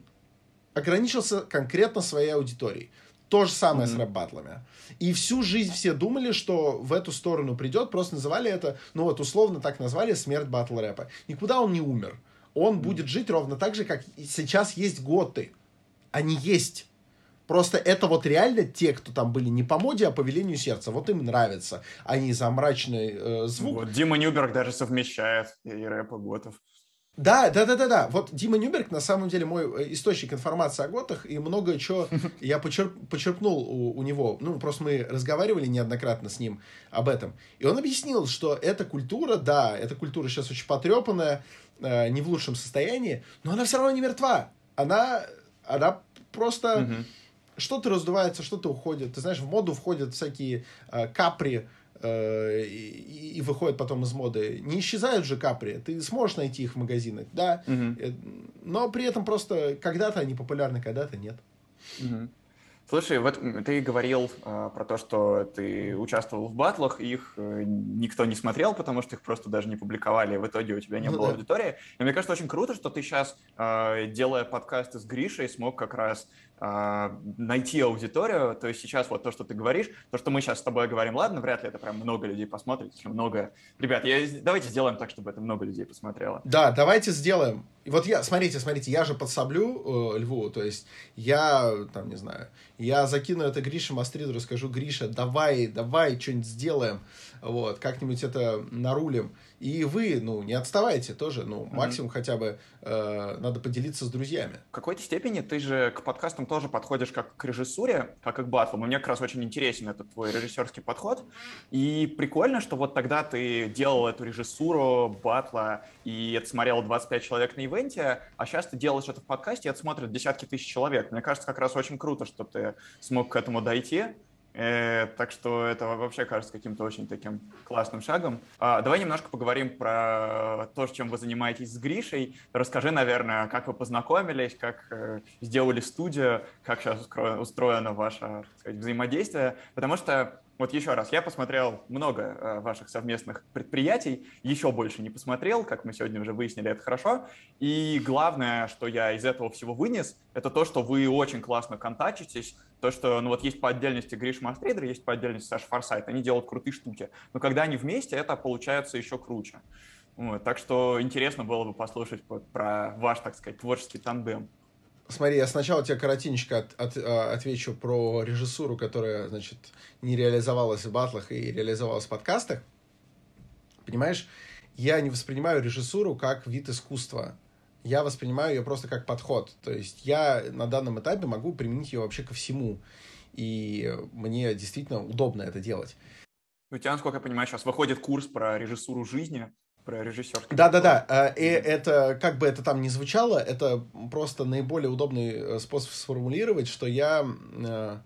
ограничился конкретно своей аудиторией. То же самое с Мгм. рэп-баттлами. И всю жизнь все думали, что в эту сторону придет, просто называли это, ну вот условно так назвали, смерть батл рэпа. Никуда он не умер. Он будет жить ровно так же, как сейчас есть готы. Они есть. Просто это вот реально те, кто там были не по моде, а по велению сердца. Вот им нравится. Они за мрачный э, звук. Вот, Дима Нюберг даже совмещает и рэп, и готов. Да, да, да, да, да. Вот Дима Нюберг на самом деле мой э, источник информации о готах, и многое чего я почерп, почерпнул у, у него. Ну, просто мы разговаривали неоднократно с ним об этом. И он объяснил, что эта культура, да, эта культура сейчас очень потрепанная, э, не в лучшем состоянии, но она все равно не мертва. Она, она просто Мгм. что-то раздувается, что-то уходит. Ты знаешь, в моду входят всякие э, капри, и, и выходят потом из моды. Не исчезают же капри. Ты сможешь найти их в магазинах, да. Мгм. Но при этом просто когда-то они популярны, когда-то нет. Мгм. Слушай, вот ты говорил э, про то, что ты участвовал в батлах, их э, никто не смотрел, потому что их просто даже не публиковали, в итоге у тебя не Ну было да. аудитории. Но мне кажется, очень круто, что ты сейчас, делая подкасты с Гришей, смог как раз э, найти аудиторию. То есть сейчас вот то, что ты говоришь, то, что мы сейчас с тобой говорим, ладно, вряд ли это прям много людей посмотрит, много... Ребят, я... давайте сделаем так, чтобы это много людей посмотрело. Да, давайте сделаем. Вот я, смотрите, смотрите, я же подсоблю э, Льву, то есть я, там, не знаю, я закину это Грише Мастридеру, скажу, Гриша, давай, давай что-нибудь сделаем, вот, как-нибудь это нарулим. И вы, ну, не отставайте тоже, ну, максимум хотя бы э, надо поделиться с друзьями. В какой-то степени ты же к подкастам тоже подходишь как к режиссуре, как и к батлам. И мне как раз очень интересен этот твой режиссерский подход. И прикольно, что вот тогда ты делал эту режиссуру батла, и это смотрело 25 человек на ивенте, а сейчас ты делаешь это в подкасте, и это смотрят десятки тысяч человек. Мне кажется, как раз очень круто, что ты смог к этому дойти. Э, так что это вообще кажется каким-то очень таким классным шагом. А, давай немножко поговорим про то, чем вы занимаетесь с Гришей. Расскажи, наверное, как вы познакомились, как э, сделали студию, как сейчас устро- устроено ваше сказать, взаимодействие. Потому что, вот еще раз, я посмотрел много э, ваших совместных предприятий, еще больше не посмотрел, как мы сегодня уже выяснили, это хорошо. И главное, что я из этого всего вынес, это то, что вы очень классно контактитесь, то, что, ну вот есть по отдельности Гриш Мастрейдер, есть по отдельности Саша Форсайт, они делают крутые штуки, но когда они вместе, это получается еще круче. Вот, так что интересно было бы послушать про ваш, так сказать, творческий тандем. Смотри, я сначала тебе коротенько от- от- а, отвечу про режиссуру, которая, значит, не реализовалась в батлах и реализовалась в подкастах. Понимаешь, я не воспринимаю режиссуру как вид искусства. Я воспринимаю ее просто как подход. То есть я на данном этапе могу применить ее вообще ко всему. И мне действительно удобно это делать. У тебя, насколько я понимаю, сейчас выходит курс про режиссуру жизни, про режиссерский. Да-да-да, э, и это, как бы это там ни звучало, это просто наиболее удобный э, способ сформулировать, что я э,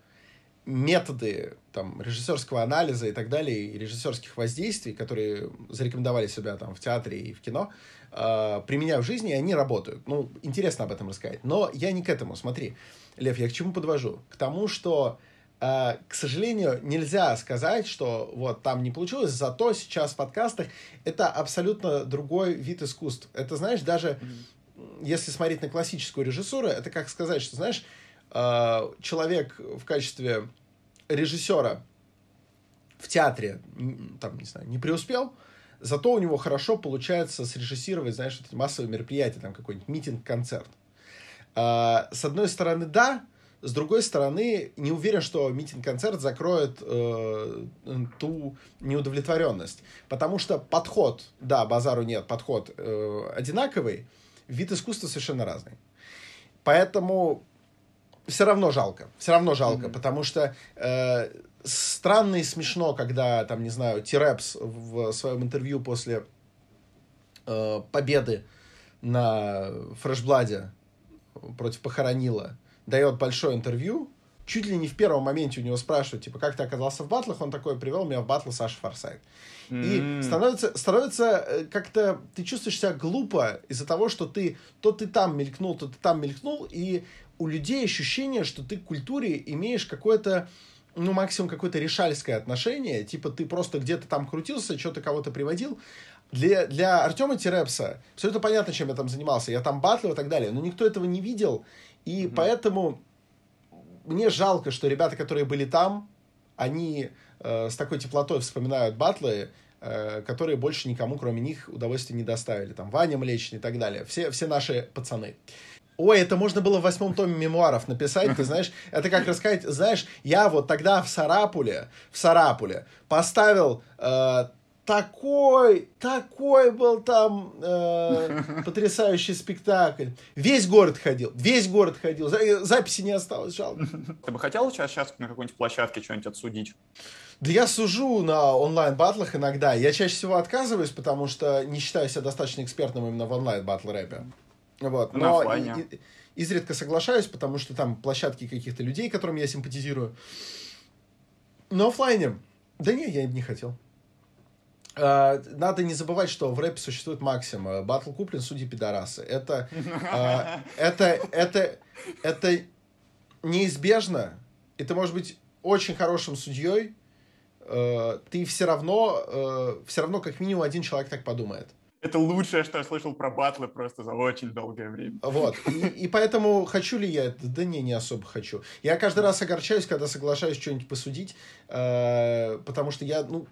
методы там, режиссерского анализа и так далее, и режиссерских воздействий, которые зарекомендовали себя там в театре и в кино, э, применяю в жизни, и они работают. Ну, интересно об этом рассказать. Но я не к этому, смотри. Лев, я к чему подвожу? К тому, что э, к сожалению, нельзя сказать, что вот там не получилось, зато сейчас в подкастах это абсолютно другой вид искусств. Это, знаешь, даже если смотреть на классическую режиссуру, это как сказать, что, знаешь, э, человек в качестве режиссера в театре, там, не знаю, не преуспел, зато у него хорошо получается срежиссировать, знаешь, вот эти массовые мероприятия, там какой-нибудь митинг, концерт. А, С одной стороны, да, с другой стороны, не уверен, что митинг-концерт закроет э, ту неудовлетворенность. Потому что подход, да, базару нет, подход э, одинаковый, вид искусства совершенно разный. Поэтому все равно жалко. Все равно жалко, Мгм. потому что э, странно и смешно, когда, там, не знаю, Тирепс в своем интервью после э, победы на Фрешбладе против Похоронила дает большое интервью, чуть ли не в первом моменте у него спрашивают, типа, как ты оказался в батлах, он такой привел меня в батл Саша Форсайт. И М. становится, становится э, как-то, ты чувствуешь себя глупо из-за того, что ты, то ты там мелькнул, то ты там мелькнул, и у людей ощущение, что ты к культуре имеешь какое-то, ну, максимум какое-то решальское отношение, типа ты просто где-то там крутился, что-то кого-то приводил. Для, для Артема Терепса абсолютно понятно, чем я там занимался. Я там батлил и так далее, но никто этого не видел, и Мгм. поэтому мне жалко, что ребята, которые были там, они э, с такой теплотой вспоминают батлы, э, которые больше никому, кроме них, удовольствия не доставили. Там Ваня Млечный и так далее. Все, все наши пацаны. Ой, это можно было в восьмом томе мемуаров написать, ты знаешь, это как рассказать, знаешь, я вот тогда в Сарапуле, в Сарапуле поставил э, такой, такой был там э, потрясающий спектакль. Весь город ходил, весь город ходил, За- записи не осталось, жалко. Ты бы хотел сейчас, сейчас на какой-нибудь площадке что-нибудь отсудить? Да я сужу на онлайн-батлах иногда. Я чаще всего отказываюсь, потому что не считаю себя достаточно экспертным именно в онлайн-батл рэпе. Вот. На Но и- изредка соглашаюсь, потому что там площадки каких-то людей, которым я симпатизирую. На офлайне, да не, я не хотел. Uh, надо не забывать, что в рэпе существует максима. Батл куплен, судьи пидорасы. Это, uh, это, это, это неизбежно. И ты можешь быть очень хорошим судьей, uh, ты все равно, все равно как минимум один человек так подумает. Это лучшее, что я слышал про батлы просто за очень долгое время. Вот. И, и поэтому хочу ли я это? Да не, не особо хочу. Я каждый раз огорчаюсь, когда соглашаюсь что-нибудь посудить, э, потому что я, ну,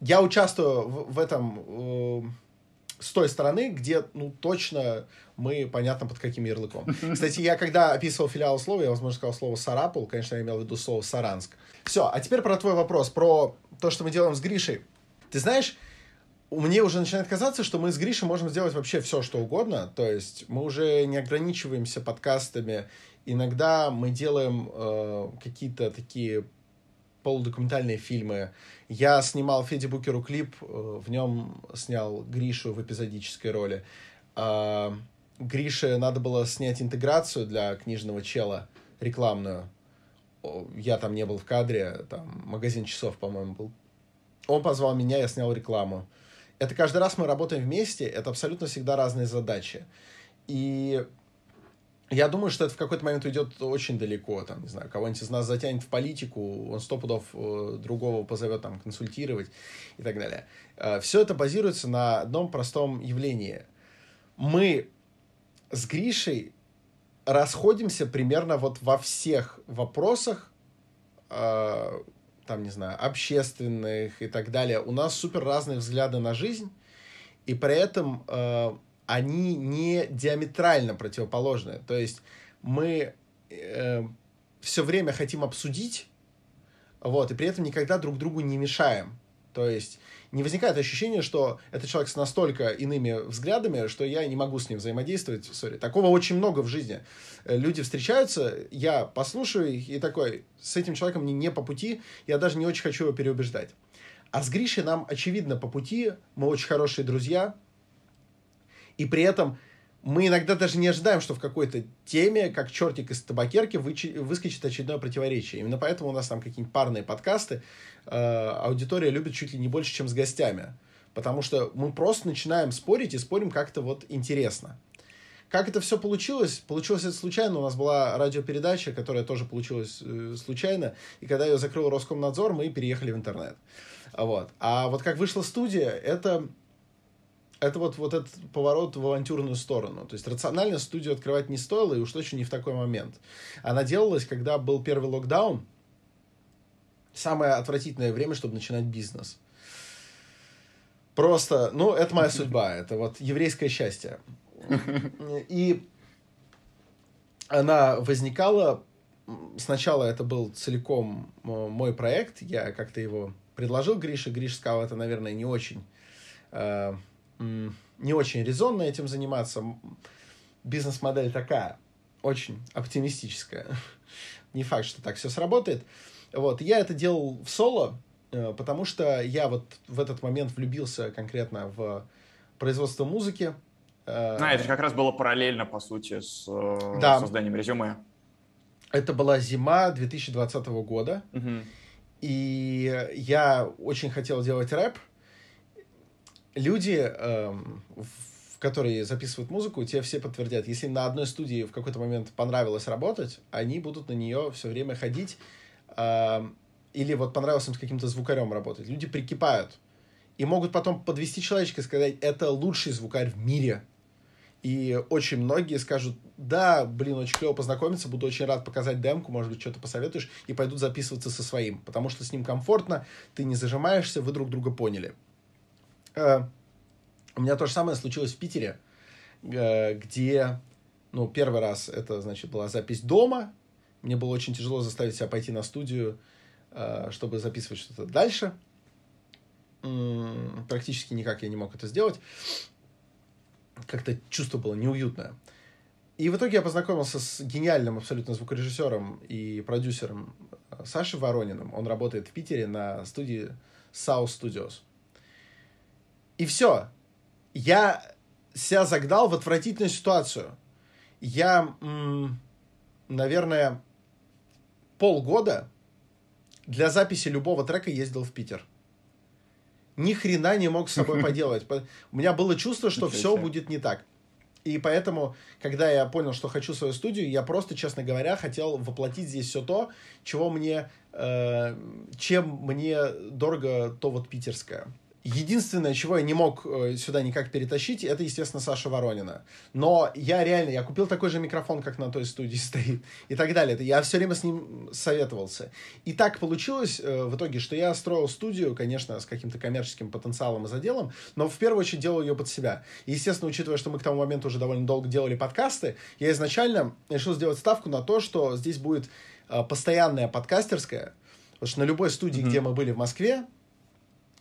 я участвую в, в этом э, с той стороны, где, ну, точно мы понятно под каким ярлыком. Кстати, я когда описывал филиал слова, я, возможно, сказал слово Сарапул, конечно, я имел в виду слово Саранск. Все, а теперь про твой вопрос, про то, что мы делаем с Гришей. Ты знаешь, мне уже начинает казаться, что мы с Гришей можем сделать вообще все, что угодно. То есть мы уже не ограничиваемся подкастами. Иногда мы делаем э, какие-то такие полудокументальные фильмы. Я снимал Феди Букеру клип, э, в нем снял Гришу в эпизодической роли. Э, Грише надо было снять интеграцию для книжного чела рекламную. Я там не был в кадре, там магазин часов, по-моему, был. Он позвал меня, я снял рекламу это каждый раз мы работаем вместе, это абсолютно всегда разные задачи. И я думаю, что это в какой-то момент уйдет очень далеко, там, не знаю, кого-нибудь из нас затянет в политику, он сто пудов э, другого позовет там консультировать и так далее. Э, Все это базируется на одном простом явлении. Мы с Гришей расходимся примерно вот во всех вопросах, э, там, не знаю, общественных и так далее, у нас супер разные взгляды на жизнь, и при этом они не диаметрально противоположны. То есть мы э, все время хотим обсудить, вот, и при этом никогда друг другу не мешаем. То есть не возникает ощущения, что этот человек с настолько иными взглядами, что я не могу с ним взаимодействовать. Сори. Такого очень много в жизни. Э, люди встречаются, я послушаю их и такой, с этим человеком мне не по пути, я даже не очень хочу его переубеждать. А с Гришей нам, очевидно, по пути, мы очень хорошие друзья, и при этом мы иногда даже не ожидаем, что в какой-то теме, как чертик из табакерки, выскочит очередное противоречие. Именно поэтому у нас там какие-нибудь парные подкасты э, аудитория любит чуть ли не больше, чем с гостями. Потому что мы просто начинаем спорить и спорим как-то вот интересно. Как это все получилось? Получилось это случайно. У нас была радиопередача, которая тоже получилась э, случайно. И когда ее закрыл Роскомнадзор, мы переехали в интернет. Вот. А вот как вышла студия, это это вот, вот этот поворот в авантюрную сторону. То есть рационально студию открывать не стоило, и уж точно не в такой момент. Она делалась, когда был первый локдаун. Самое отвратительное время, чтобы начинать бизнес. Просто, ну, это моя судьба. Это вот еврейское счастье. И она возникала... Сначала это был целиком мой проект. Я как-то его предложил Грише. Гриш сказал, это, наверное, не очень э, не очень резонно этим заниматься. Бизнес-модель такая, очень оптимистическая. Не факт, что так все сработает. Вот, я это делал в соло, э, потому что я вот в этот момент влюбился конкретно в производство музыки. Э, а, это же как раз было параллельно, по сути, с э, да. созданием резюме. Это была зима 2020 года. Угу. И я очень хотел делать рэп, люди, эм, в которые записывают музыку, те все подтвердят, если на одной студии в какой-то момент понравилось работать, они будут на нее все время ходить, эм, или вот понравилось им с каким-то звукарем работать. Люди прикипают. И могут потом подвести человечка и сказать, это лучший звукарь в мире. И очень многие скажут, да, блин, очень клево познакомиться, буду очень рад показать демку, может быть, что-то посоветуешь, и пойдут записываться со своим, потому что с ним комфортно, ты не зажимаешься, вы друг друга поняли. Э, у меня то же самое случилось в Питере, э, где, ну, первый раз это, значит, была запись дома. Мне было очень тяжело заставить себя пойти на студию, э, чтобы записывать что-то дальше. Практически никак я не мог это сделать. Как-то чувство было неуютное. И в итоге я познакомился с гениальным абсолютно звукорежиссером и продюсером Сашей Ворониным. Он работает в Питере на студии South Studios. И все. Я себя загнал в отвратительную ситуацию. я, наверное, полгода для записи любого трека ездил в Питер. Ни хрена не мог с собой поделать. У меня было чувство, что все будет не так. И поэтому, когда я понял, что хочу свою студию, я просто, честно говоря, хотел воплотить здесь все то, чего мне, э, чем мне дорого то вот питерское. Единственное, чего я не мог э, сюда никак перетащить, это, естественно, Саша Воронина. Но я реально, я купил такой же микрофон, как на той студии стоит, и так далее. Я все время с ним советовался. И так получилось э, в итоге, что я строил студию, конечно, с каким-то коммерческим потенциалом и заделом, но в первую очередь делал ее под себя. И, естественно, учитывая, что мы к тому моменту уже довольно долго делали подкасты, я изначально решил сделать ставку на то, что здесь будет э, постоянная подкастерская, Потому что на любой студии, mm-hmm. где мы были в Москве,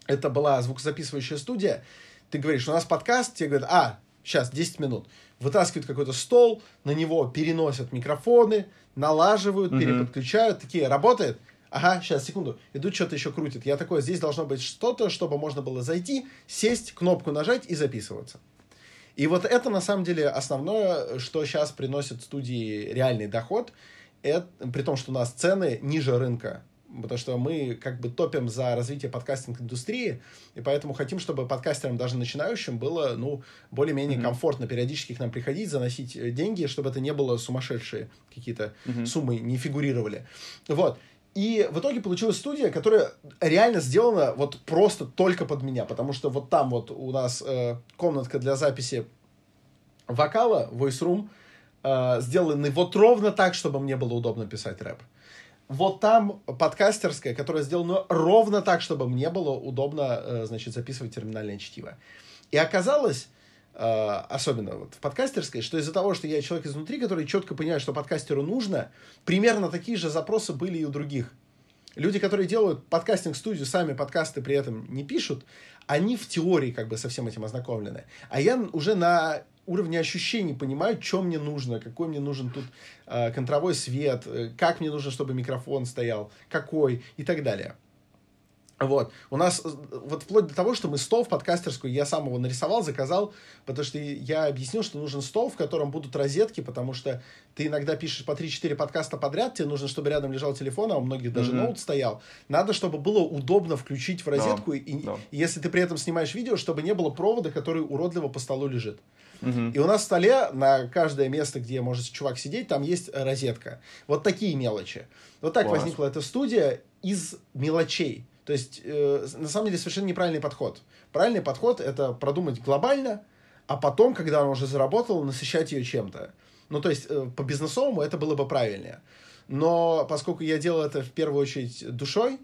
это была звукозаписывающая студия, ты говоришь, у нас подкаст, тебе говорят, а, сейчас, 10 минут. Вытаскивают какой-то стол, на него переносят микрофоны, налаживают, mm-hmm. переподключают, такие, работает? Ага, сейчас, секунду. Идут, что-то еще крутят. Я такой, здесь должно быть что-то, чтобы можно было зайти, сесть, кнопку нажать и записываться. И вот это, на самом деле, основное, что сейчас приносит студии реальный доход, это, при том, что у нас цены ниже рынка потому что мы как бы топим за развитие подкастинг-индустрии, и поэтому хотим, чтобы подкастерам, даже начинающим, было, ну, более-менее mm-hmm. комфортно периодически к нам приходить, заносить э, деньги, чтобы это не было сумасшедшие какие-то mm-hmm. суммы, не фигурировали. Вот. И в итоге получилась студия, которая реально сделана вот просто только под меня, потому что вот там вот у нас э, комнатка для записи вокала, voice room, э, сделаны вот ровно так, чтобы мне было удобно писать рэп вот там подкастерская, которая сделана ровно так, чтобы мне было удобно, э, значит, записывать терминальное чтиво. И оказалось, э, особенно вот в подкастерской, что из-за того, что я человек изнутри, который четко понимает, что подкастеру нужно, примерно такие же запросы были и у других. Люди, которые делают подкастинг-студию, сами подкасты при этом не пишут, они в теории как бы со всем этим ознакомлены. А я уже на уровне ощущений понимаю, что мне нужно, какой мне нужен тут э, контровой свет, э, как мне нужно, чтобы микрофон стоял, какой и так далее. Вот. У нас, э, вот вплоть до того, что мы стол в подкастерскую, я сам его нарисовал, заказал, потому что я объяснил, что нужен стол, в котором будут розетки, потому что ты иногда пишешь по 3-4 подкаста подряд, тебе нужно, чтобы рядом лежал телефон, а у многих даже mm-hmm. ноут стоял. Надо, чтобы было удобно включить в розетку, no. И, no. и если ты при этом снимаешь видео, чтобы не было провода, который уродливо по столу лежит. Угу. И у нас в столе на каждое место, где может чувак сидеть, там есть розетка. Вот такие мелочи. Вот так Класс. возникла эта студия из мелочей. То есть, э, на самом деле, совершенно неправильный подход. Правильный подход — это продумать глобально, а потом, когда она уже заработала, насыщать ее чем-то. Ну, то есть, э, по бизнесовому это было бы правильнее. Но поскольку я делал это в первую очередь душой,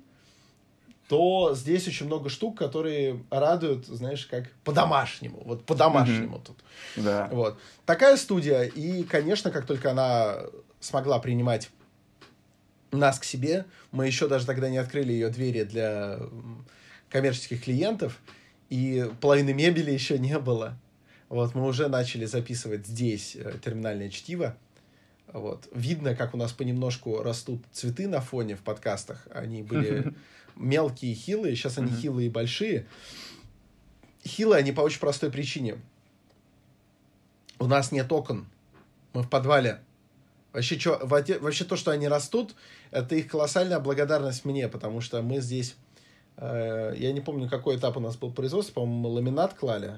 то здесь очень много штук, которые радуют, знаешь, как по-домашнему. Вот по-домашнему mm-hmm. тут. Да. Вот. Такая студия. И, конечно, как только она смогла принимать нас к себе, мы еще даже тогда не открыли ее двери для коммерческих клиентов, и половины мебели еще не было. Вот, мы уже начали записывать здесь э, терминальное чтиво. Вот. Видно, как у нас понемножку растут цветы на фоне в подкастах. Они были мелкие хилые, сейчас они mm-hmm. хилые и большие. Хилые они по очень простой причине. У нас нет окон. Мы в подвале. Вообще, чё, вообще то, что они растут, это их колоссальная благодарность мне, потому что мы здесь... Э, я не помню, какой этап у нас был производства, по-моему, ламинат клали.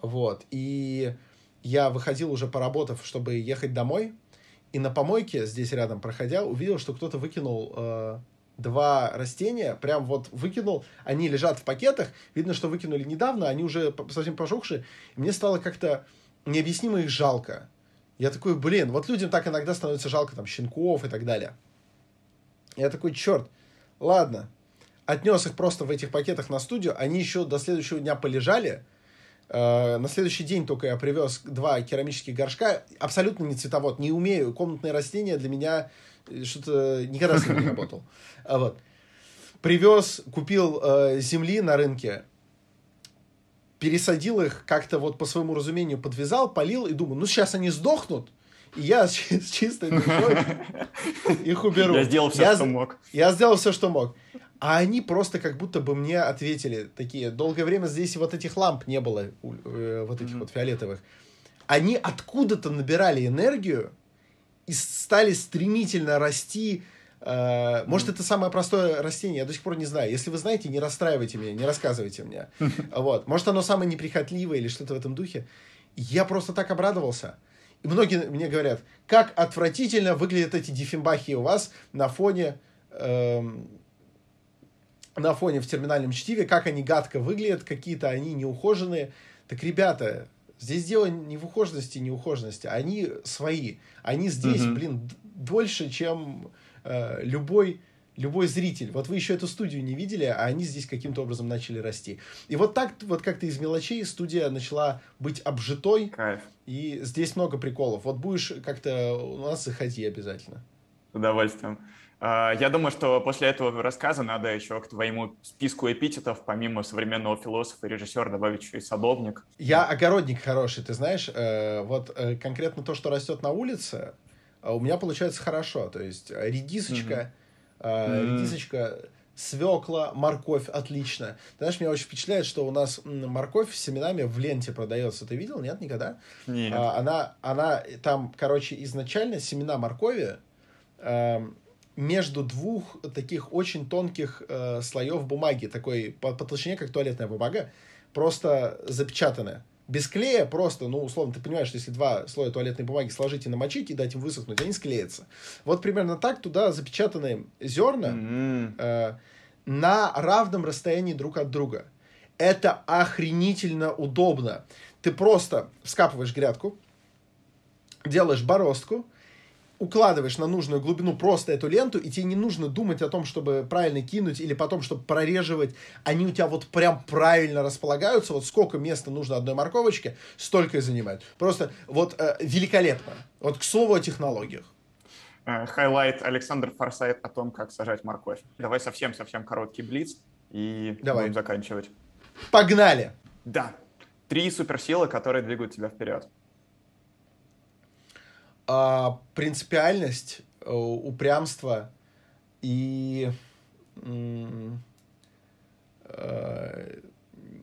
Вот. И я выходил уже поработав, чтобы ехать домой. И на помойке, здесь рядом проходя, увидел, что кто-то выкинул э, два растения, прям вот выкинул, они лежат в пакетах, видно, что выкинули недавно, они уже совсем пожухшие, мне стало как-то необъяснимо их жалко. Я такой, блин, вот людям так иногда становится жалко там щенков и так далее. Я такой, черт, ладно, отнес их просто в этих пакетах на студию, они еще до следующего дня полежали, Uh, на следующий день только я привез два керамических горшка, абсолютно не цветовод, не умею, комнатные растения для меня что-то никогда с ним не работал. А вот. Привез, купил э, земли на рынке, пересадил их как-то вот по своему разумению, подвязал, полил и думаю, ну сейчас они сдохнут, и я с, с чистой душой их уберу. Я сделал все, я, что мог. Я сделал все, что мог. А они просто как будто бы мне ответили такие. Долгое время здесь вот этих ламп не было, э, вот этих mm-hmm. вот фиолетовых. они откуда-то набирали энергию и стали стремительно расти. Э, может, это самое простое растение, я до сих пор не знаю. Если вы знаете, не расстраивайте меня, не рассказывайте мне. Вот. Может, оно самое неприхотливое или что-то в этом духе. Я просто так обрадовался. И многие мне говорят, как отвратительно выглядят эти диффенбахи у вас на фоне эм, на фоне в терминальном чтиве, как они гадко выглядят, какие-то они неухоженные. Так, ребята, здесь дело не в ухоженности, не ухоженности, они свои. Они здесь, mm-hmm. блин, дольше, чем э, любой любой зритель. Вот вы еще эту студию не видели, а они здесь каким-то образом начали расти. И вот так, вот как-то из мелочей студия начала быть обжитой. Кайф. И здесь много приколов. Вот будешь как-то у нас заходи обязательно. С удовольствием. А, я думаю, что после этого рассказа надо еще к твоему списку эпитетов, помимо современного философа и режиссера, добавить еще и садовник. Я огородник хороший, ты знаешь. Э, вот э, конкретно то, что растет на улице, э, у меня получается хорошо. То есть редисочка, mm-hmm. редисочка, свекла, морковь, отлично. Ты знаешь, меня очень впечатляет, что у нас морковь с семенами в ленте продается. Ты видел? Нет, никогда? Нет. А, она, она там, короче, изначально семена моркови эм, между двух таких очень тонких э, слоев бумаги, такой по, по толщине, как туалетная бумага, просто запечатанная. Без клея просто, ну, условно, ты понимаешь, что если два слоя туалетной бумаги сложить и намочить, и дать им высохнуть, они склеятся. Вот примерно так туда запечатаны зерна mm-hmm. э, на равном расстоянии друг от друга. Это охренительно удобно. Ты просто вскапываешь грядку, делаешь бороздку, укладываешь на нужную глубину просто эту ленту, и тебе не нужно думать о том, чтобы правильно кинуть или потом, чтобы прореживать. Они у тебя вот прям правильно располагаются. Вот сколько места нужно одной морковочке, столько и занимают. Просто вот э, великолепно. Вот к слову о технологиях. Э, highlight Александр Форсайт о том, как сажать морковь. Давай совсем-совсем короткий блиц и Давай. будем заканчивать. Погнали! Да. Три суперсилы, которые двигают тебя вперед а, принципиальность, э, упрямство и э,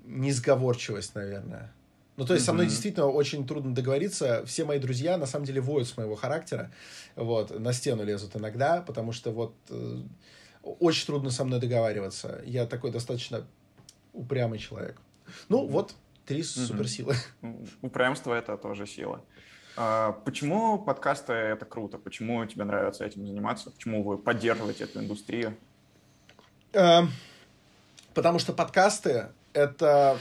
несговорчивость, наверное. Ну, то есть, mm-hmm. со мной действительно очень трудно договориться. Все мои друзья, на самом деле, воют с моего характера. Вот, на стену лезут иногда, потому что вот э, очень трудно со мной договариваться. Я такой достаточно упрямый человек. Ну, вот, три mm-hmm. суперсилы. Упрямство — это тоже сила. А почему подкасты — это круто? Почему тебе нравится этим заниматься? Почему вы поддерживаете эту индустрию? Эм, потому что подкасты — это...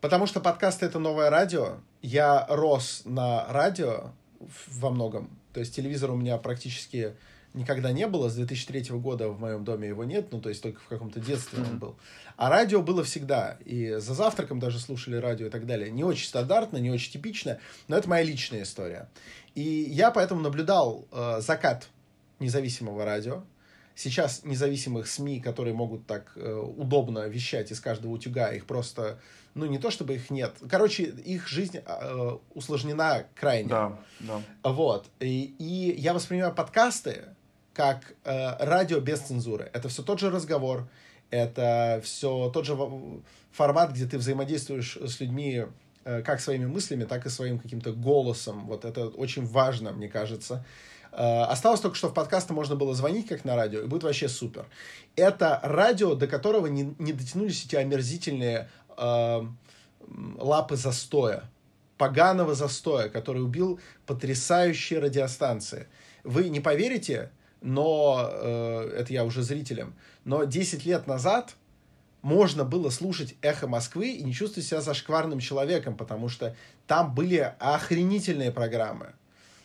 Потому что подкасты — это новое радио. Я рос на радио во многом. То есть телевизор у меня практически никогда не было. С 2003 года в моем доме его нет, ну, то есть только в каком-то детстве mm-hmm. он был. А радио было всегда. И за завтраком даже слушали радио и так далее. Не очень стандартно, не очень типично, но это моя личная история. И я поэтому наблюдал э, закат независимого радио. Сейчас независимых СМИ, которые могут так э, удобно вещать из каждого утюга, их просто, ну не то чтобы их нет. Короче, их жизнь э, усложнена крайне. Да, да. Вот. И, и я воспринимаю подкасты как э, радио без цензуры. Это все тот же разговор, это все тот же формат, где ты взаимодействуешь с людьми э, как своими мыслями, так и своим каким-то голосом. Вот это очень важно, мне кажется. Э, осталось только, что в подкасты можно было звонить, как на радио, и будет вообще супер. Это радио, до которого не, не дотянулись эти омерзительные э, лапы застоя, поганого застоя, который убил потрясающие радиостанции. Вы не поверите, но э, это я уже зрителям, но 10 лет назад можно было слушать «Эхо Москвы» и не чувствовать себя зашкварным человеком, потому что там были охренительные программы.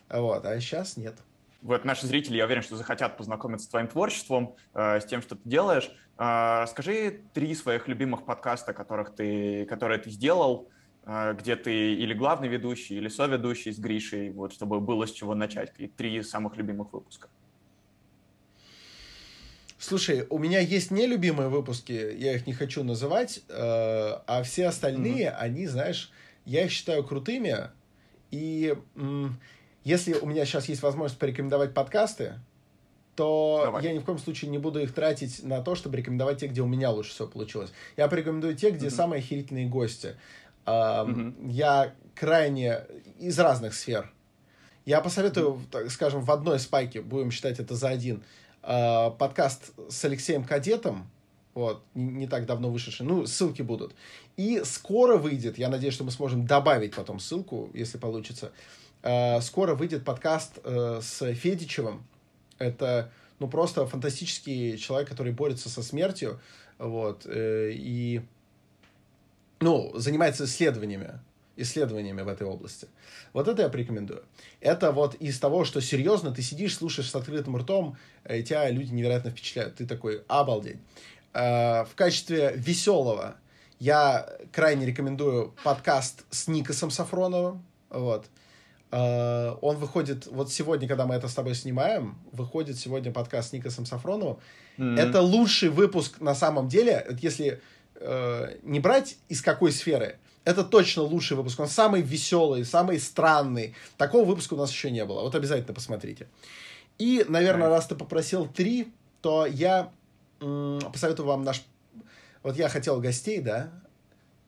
Вот, а сейчас нет. Вот наши зрители, я уверен, что захотят познакомиться с твоим творчеством, э, с тем, что ты делаешь. Э, скажи три своих любимых подкаста, которых ты, которые ты сделал, э, где ты или главный ведущий, или соведущий с Гришей, вот, чтобы было с чего начать. И три самых любимых выпуска. Слушай, у меня есть нелюбимые выпуски, я их не хочу называть, э, а все остальные, mm-hmm. они, знаешь, я их считаю крутыми. И м, если у меня сейчас есть возможность порекомендовать подкасты, то Давай. я ни в коем случае не буду их тратить на то, чтобы рекомендовать те, где у меня лучше всего получилось. Я порекомендую те, где mm-hmm. самые охерительные гости. Mm-hmm. Я крайне из разных сфер. Я посоветую, так скажем, в одной спайке, будем считать это за один, э, подкаст с Алексеем Кадетом, вот, не, не так давно вышедший, ну, ссылки будут. И скоро выйдет, я надеюсь, что мы сможем добавить потом ссылку, если получится, э, скоро выйдет подкаст э, с Федичевым, это, ну, просто фантастический человек, который борется со смертью, вот, э, и, ну, занимается исследованиями, исследованиями в этой области. Вот это я порекомендую. Это вот из того, что серьезно, ты сидишь, слушаешь с открытым ртом, и тебя люди невероятно впечатляют. Ты такой, обалдеть. Э, в качестве веселого я крайне рекомендую подкаст с Никосом Сафроновым. Вот. Э, он выходит, вот сегодня, когда мы это с тобой снимаем, выходит сегодня подкаст с Никосом Сафроновым. Mm-hmm. Это лучший выпуск на самом деле, если э, не брать из какой сферы, это точно лучший выпуск. Он самый веселый, самый странный. Такого выпуска у нас еще не было. Вот обязательно посмотрите. И, наверное, раз ты попросил три, то я м- посоветую вам наш... Вот я хотел гостей, да?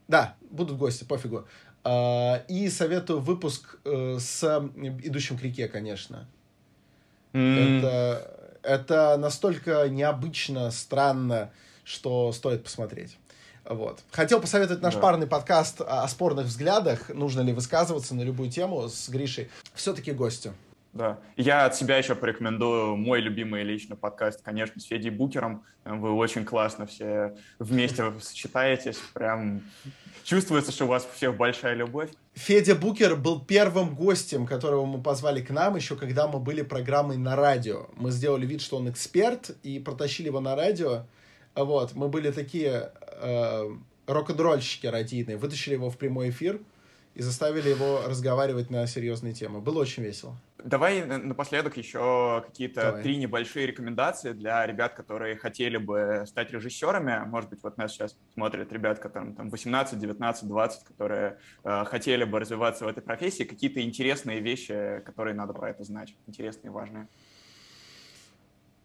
Да, будут гости, пофигу. Uh, и советую выпуск uh, с «Идущим к реке», конечно. Mm. Это, это настолько необычно, странно, что стоит посмотреть. Вот. Хотел посоветовать наш да. парный подкаст о спорных взглядах. Нужно ли высказываться на любую тему с Гришей. Все-таки гостю. Да. Я от себя еще порекомендую мой любимый лично подкаст, конечно, с Федей Букером. Вы очень классно все вместе сочетаетесь. Прям чувствуется, что у вас у всех большая любовь. Федя Букер был первым гостем, которого мы позвали к нам, еще когда мы были программой на радио. Мы сделали вид, что он эксперт, и протащили его на радио. Вот, мы были такие э, рок-н-ролльщики радийные, вытащили его в прямой эфир и заставили его разговаривать на серьезные темы. Было очень весело. Давай напоследок еще какие-то три небольшие рекомендации для ребят, которые хотели бы стать режиссерами. Может быть, вот нас сейчас смотрят ребят, которым там 18, 19, 20, которые э, хотели бы развиваться в этой профессии. Какие-то интересные вещи, которые надо про это знать, интересные, важные.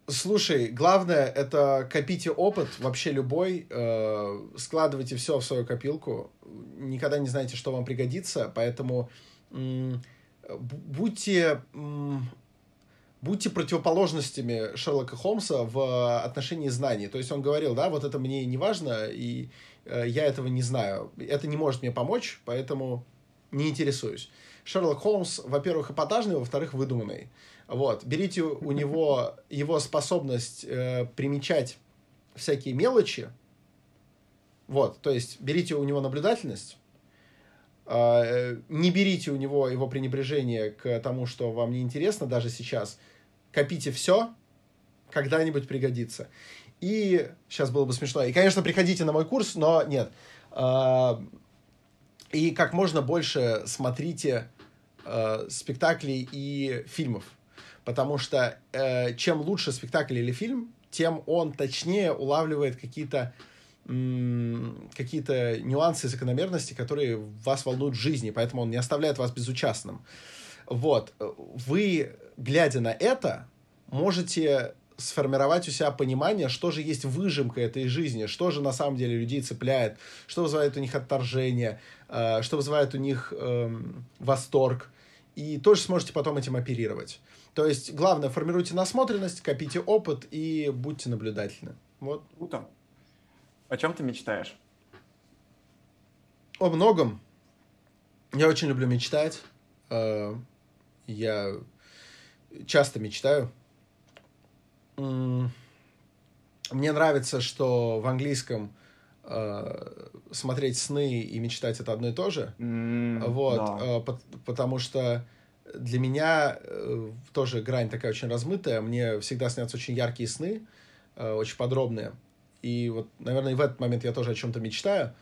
Слушай, главное это копите опыт, вообще любой, э, складывайте все в свою копилку, никогда не знаете, что вам пригодится, поэтому м, будьте, м, будьте противоположностями Шерлока Холмса в отношении знаний. То есть он говорил, да, вот это мне не важно, и э, я этого не знаю, это не может мне помочь, поэтому не интересуюсь. Шерлок Холмс, во-первых, эпатажный, во-вторых, выдуманный. Вот. Берите у него его способность э, примечать всякие мелочи. Вот. То есть берите у него наблюдательность. Э, не берите у него его пренебрежение к тому, что вам не интересно даже сейчас. Копите все, когда-нибудь пригодится. И сейчас было бы смешно. И, конечно, приходите на мой курс, но нет. Э, и как можно больше смотрите э, спектаклей и фильмов потому что э, чем лучше спектакль или фильм, тем он точнее улавливает какие-то какие-то нюансы, закономерности, которые вас волнуют в жизни, поэтому он не оставляет вас безучастным. Вот. Вы, глядя на это, можете сформировать у себя понимание, что же есть выжимка этой жизни, что же на самом деле людей цепляет, что вызывает у них отторжение, э, что вызывает у них э, восторг. И тоже сможете потом этим оперировать. То есть, главное, формируйте насмотренность, копите опыт и будьте наблюдательны. Вот. Круто. О чем ты мечтаешь? О многом. Я очень люблю мечтать. Э, я часто мечтаю. Мне нравится, что в английском э, смотреть сны и мечтать это одно и то же. Mm, вот, да. Э, потому что для меня э, тоже грань такая очень размытая. Мне всегда снятся очень яркие сны, э, очень подробные. И вот, наверное, в этот момент я тоже о чем-то мечтаю.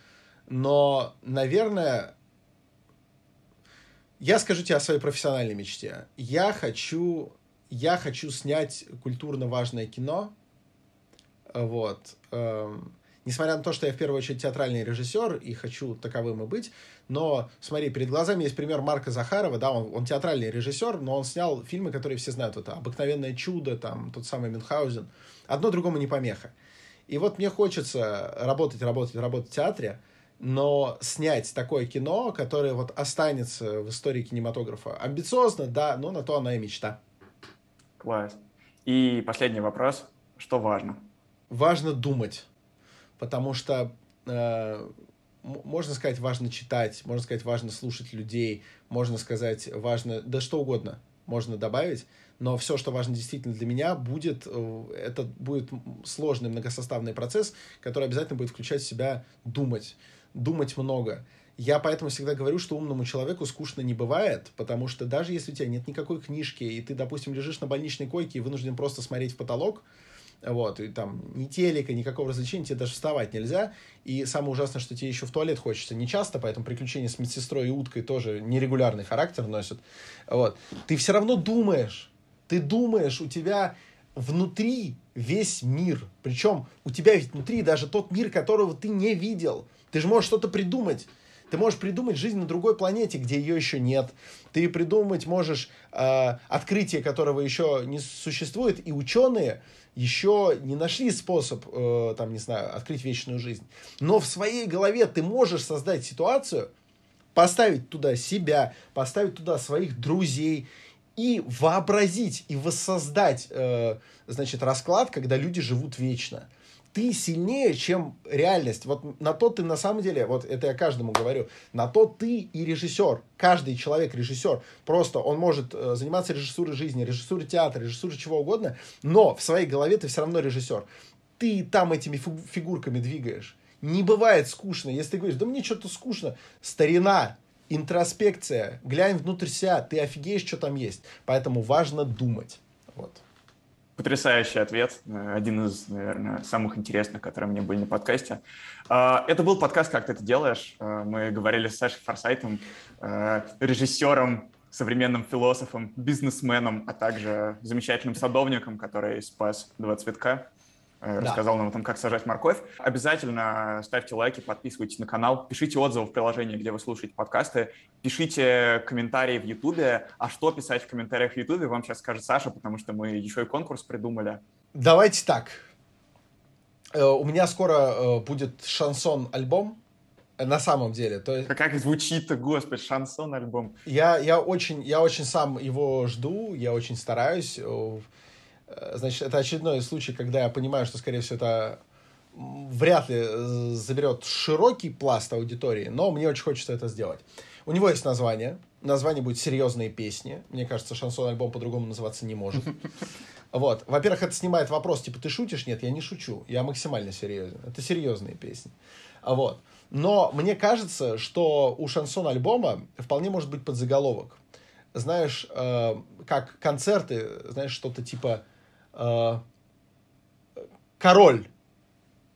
Но, наверное, я скажу тебе о своей профессиональной мечте. Я хочу, я хочу снять культурно важное кино. Вот. Эм, несмотря на то, что я в первую очередь театральный режиссер и хочу таковым и быть, но смотри, перед глазами есть пример Марка Захарова, да, он, он театральный режиссер, но он снял фильмы, которые все знают, это «Обыкновенное чудо», там, тот самый Мюнхгаузен, одно другому не помеха. И вот мне хочется работать, работать, работать в театре, но снять такое кино, которое вот останется в истории кинематографа. Амбициозно, да, но на то она и мечта. Класс. И последний вопрос. Что важно? Важно думать, потому что э, можно сказать, важно читать, можно сказать, важно слушать людей, можно сказать, важно, да что угодно можно добавить, но все, что важно действительно для меня, будет, э, это будет сложный многосоставный процесс, который обязательно будет включать в себя думать, думать много. Я поэтому всегда говорю, что умному человеку скучно не бывает, потому что даже если у тебя нет никакой книжки, и ты, допустим, лежишь на больничной койке и вынужден просто смотреть в потолок, вот, и там ни телека, никакого развлечения, тебе даже вставать нельзя, и самое ужасное, что тебе еще в туалет хочется не часто, поэтому приключения с медсестрой и уткой тоже нерегулярный характер носят, вот, ты все равно думаешь, ты думаешь, у тебя внутри весь мир, причем у тебя ведь внутри даже тот мир, которого ты не видел, ты же можешь что-то придумать, ты можешь придумать жизнь на другой планете, где ее еще нет. Ты придумать можешь э, открытие, которого еще не существует, и ученые еще не нашли способ, э, там, не знаю, открыть вечную жизнь. Но в своей голове ты можешь создать ситуацию, поставить туда себя, поставить туда своих друзей и вообразить и воссоздать, э, значит, расклад, когда люди живут вечно ты сильнее, чем реальность. Вот на то ты на самом деле, вот это я каждому говорю, на то ты и режиссер. Каждый человек режиссер. Просто он может э, заниматься режиссурой жизни, режиссурой театра, режиссурой чего угодно, но в своей голове ты все равно режиссер. Ты там этими фигурками двигаешь. Не бывает скучно. Если ты говоришь, да мне что-то скучно, старина, интроспекция, глянь внутрь себя, ты офигеешь, что там есть. Поэтому важно думать. Вот. Потрясающий ответ. Один из, наверное, самых интересных, которые мне были на подкасте. А, это был подкаст «Как ты это делаешь?». А, мы говорили с Сашей Форсайтом, а, режиссером, современным философом, бизнесменом, а также замечательным садовником, который спас два цветка. Э, рассказал нам о том, как сажать морковь. Обязательно ставьте лайки, подписывайтесь на канал, пишите отзывы в приложении, где вы слушаете подкасты, пишите комментарии в Ютубе. А что писать в комментариях в Ютубе, вам сейчас скажет Саша, потому что мы еще и конкурс придумали. Давайте так. Э, у меня скоро э, будет шансон-альбом, на самом деле. То есть... Как звучит-то, господи, шансон-альбом. Я, я, очень, я очень сам его жду, я очень стараюсь. Э, значит, это очередной случай, когда я понимаю, что, скорее всего, это вряд ли э, заберет широкий пласт аудитории, но мне очень хочется это сделать. У него есть название. Название будет «Серьезные песни». Мне кажется, шансон-альбом по-другому называться не может. Вот. Во-первых, это снимает вопрос, типа, ты шутишь? Нет, я не шучу. Я максимально серьезен. Это серьезные песни. Вот. Но мне кажется, что у шансон-альбома вполне может быть подзаголовок. Знаешь, э, как концерты, знаешь, что-то типа э, король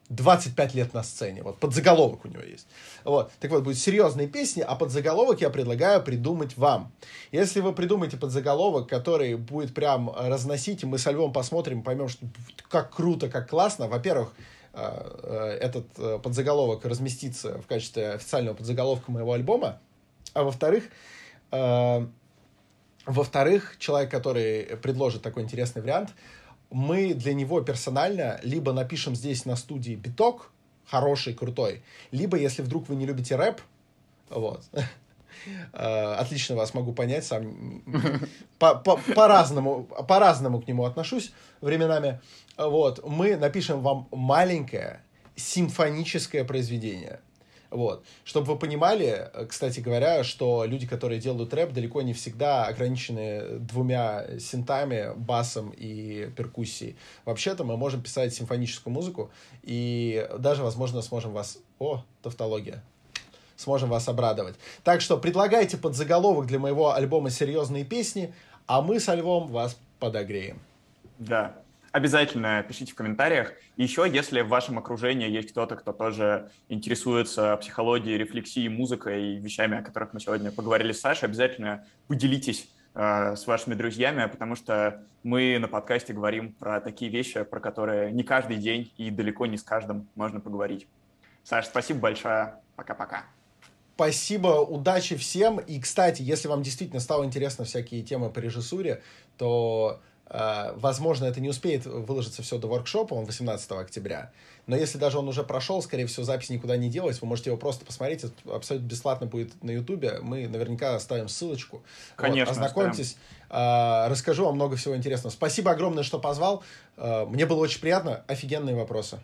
25 лет на сцене. Вот подзаголовок у него есть. Вот. Так вот, будет серьезные песни, а подзаголовок я предлагаю придумать вам. Если вы придумаете подзаголовок, который будет прям разносить, и мы со Львом посмотрим, поймем, что как круто, как классно. Во-первых, э, э, этот э, подзаголовок разместится в качестве официального подзаголовка моего альбома. А во-вторых, во-вторых, человек, который предложит такой интересный вариант, мы для него персонально либо напишем здесь на студии биток, хороший, крутой, либо, если вдруг вы не любите рэп, вот, э, отлично вас могу понять, сам по-разному по, по, по к нему отношусь временами, вот, мы напишем вам маленькое симфоническое произведение, вот. Чтобы вы понимали, э, кстати говоря, что люди, которые делают рэп, далеко не всегда ограничены двумя синтами, басом и перкуссией. Вообще-то мы можем писать симфоническую музыку, и даже, возможно, сможем вас... О, тавтология сможем вас обрадовать. Так что предлагайте под заголовок для моего альбома «Серьезные песни», а мы со Львом вас подогреем. Да, обязательно пишите в комментариях. И еще, если в вашем окружении есть кто-то, кто тоже интересуется психологией, рефлексией, музыкой и вещами, о которых мы сегодня поговорили с Сашей, обязательно поделитесь э, с вашими друзьями, потому что мы на подкасте говорим про такие вещи, про которые не каждый день и далеко не с каждым можно поговорить. Саша, спасибо большое. Пока-пока. Спасибо, удачи всем. И, кстати, если вам действительно стало интересно всякие темы по режиссуре, то возможно, это не успеет выложиться все до воркшопа, он 18 октября. Но если даже он уже прошел, скорее всего, запись никуда не делать, вы можете его просто посмотреть, это абсолютно бесплатно будет на Ютубе. Мы наверняка оставим ссылочку. Конечно. Вот, ознакомьтесь. Оставим. Расскажу вам много всего интересного. Спасибо огромное, что позвал. Мне было очень приятно. Офигенные вопросы.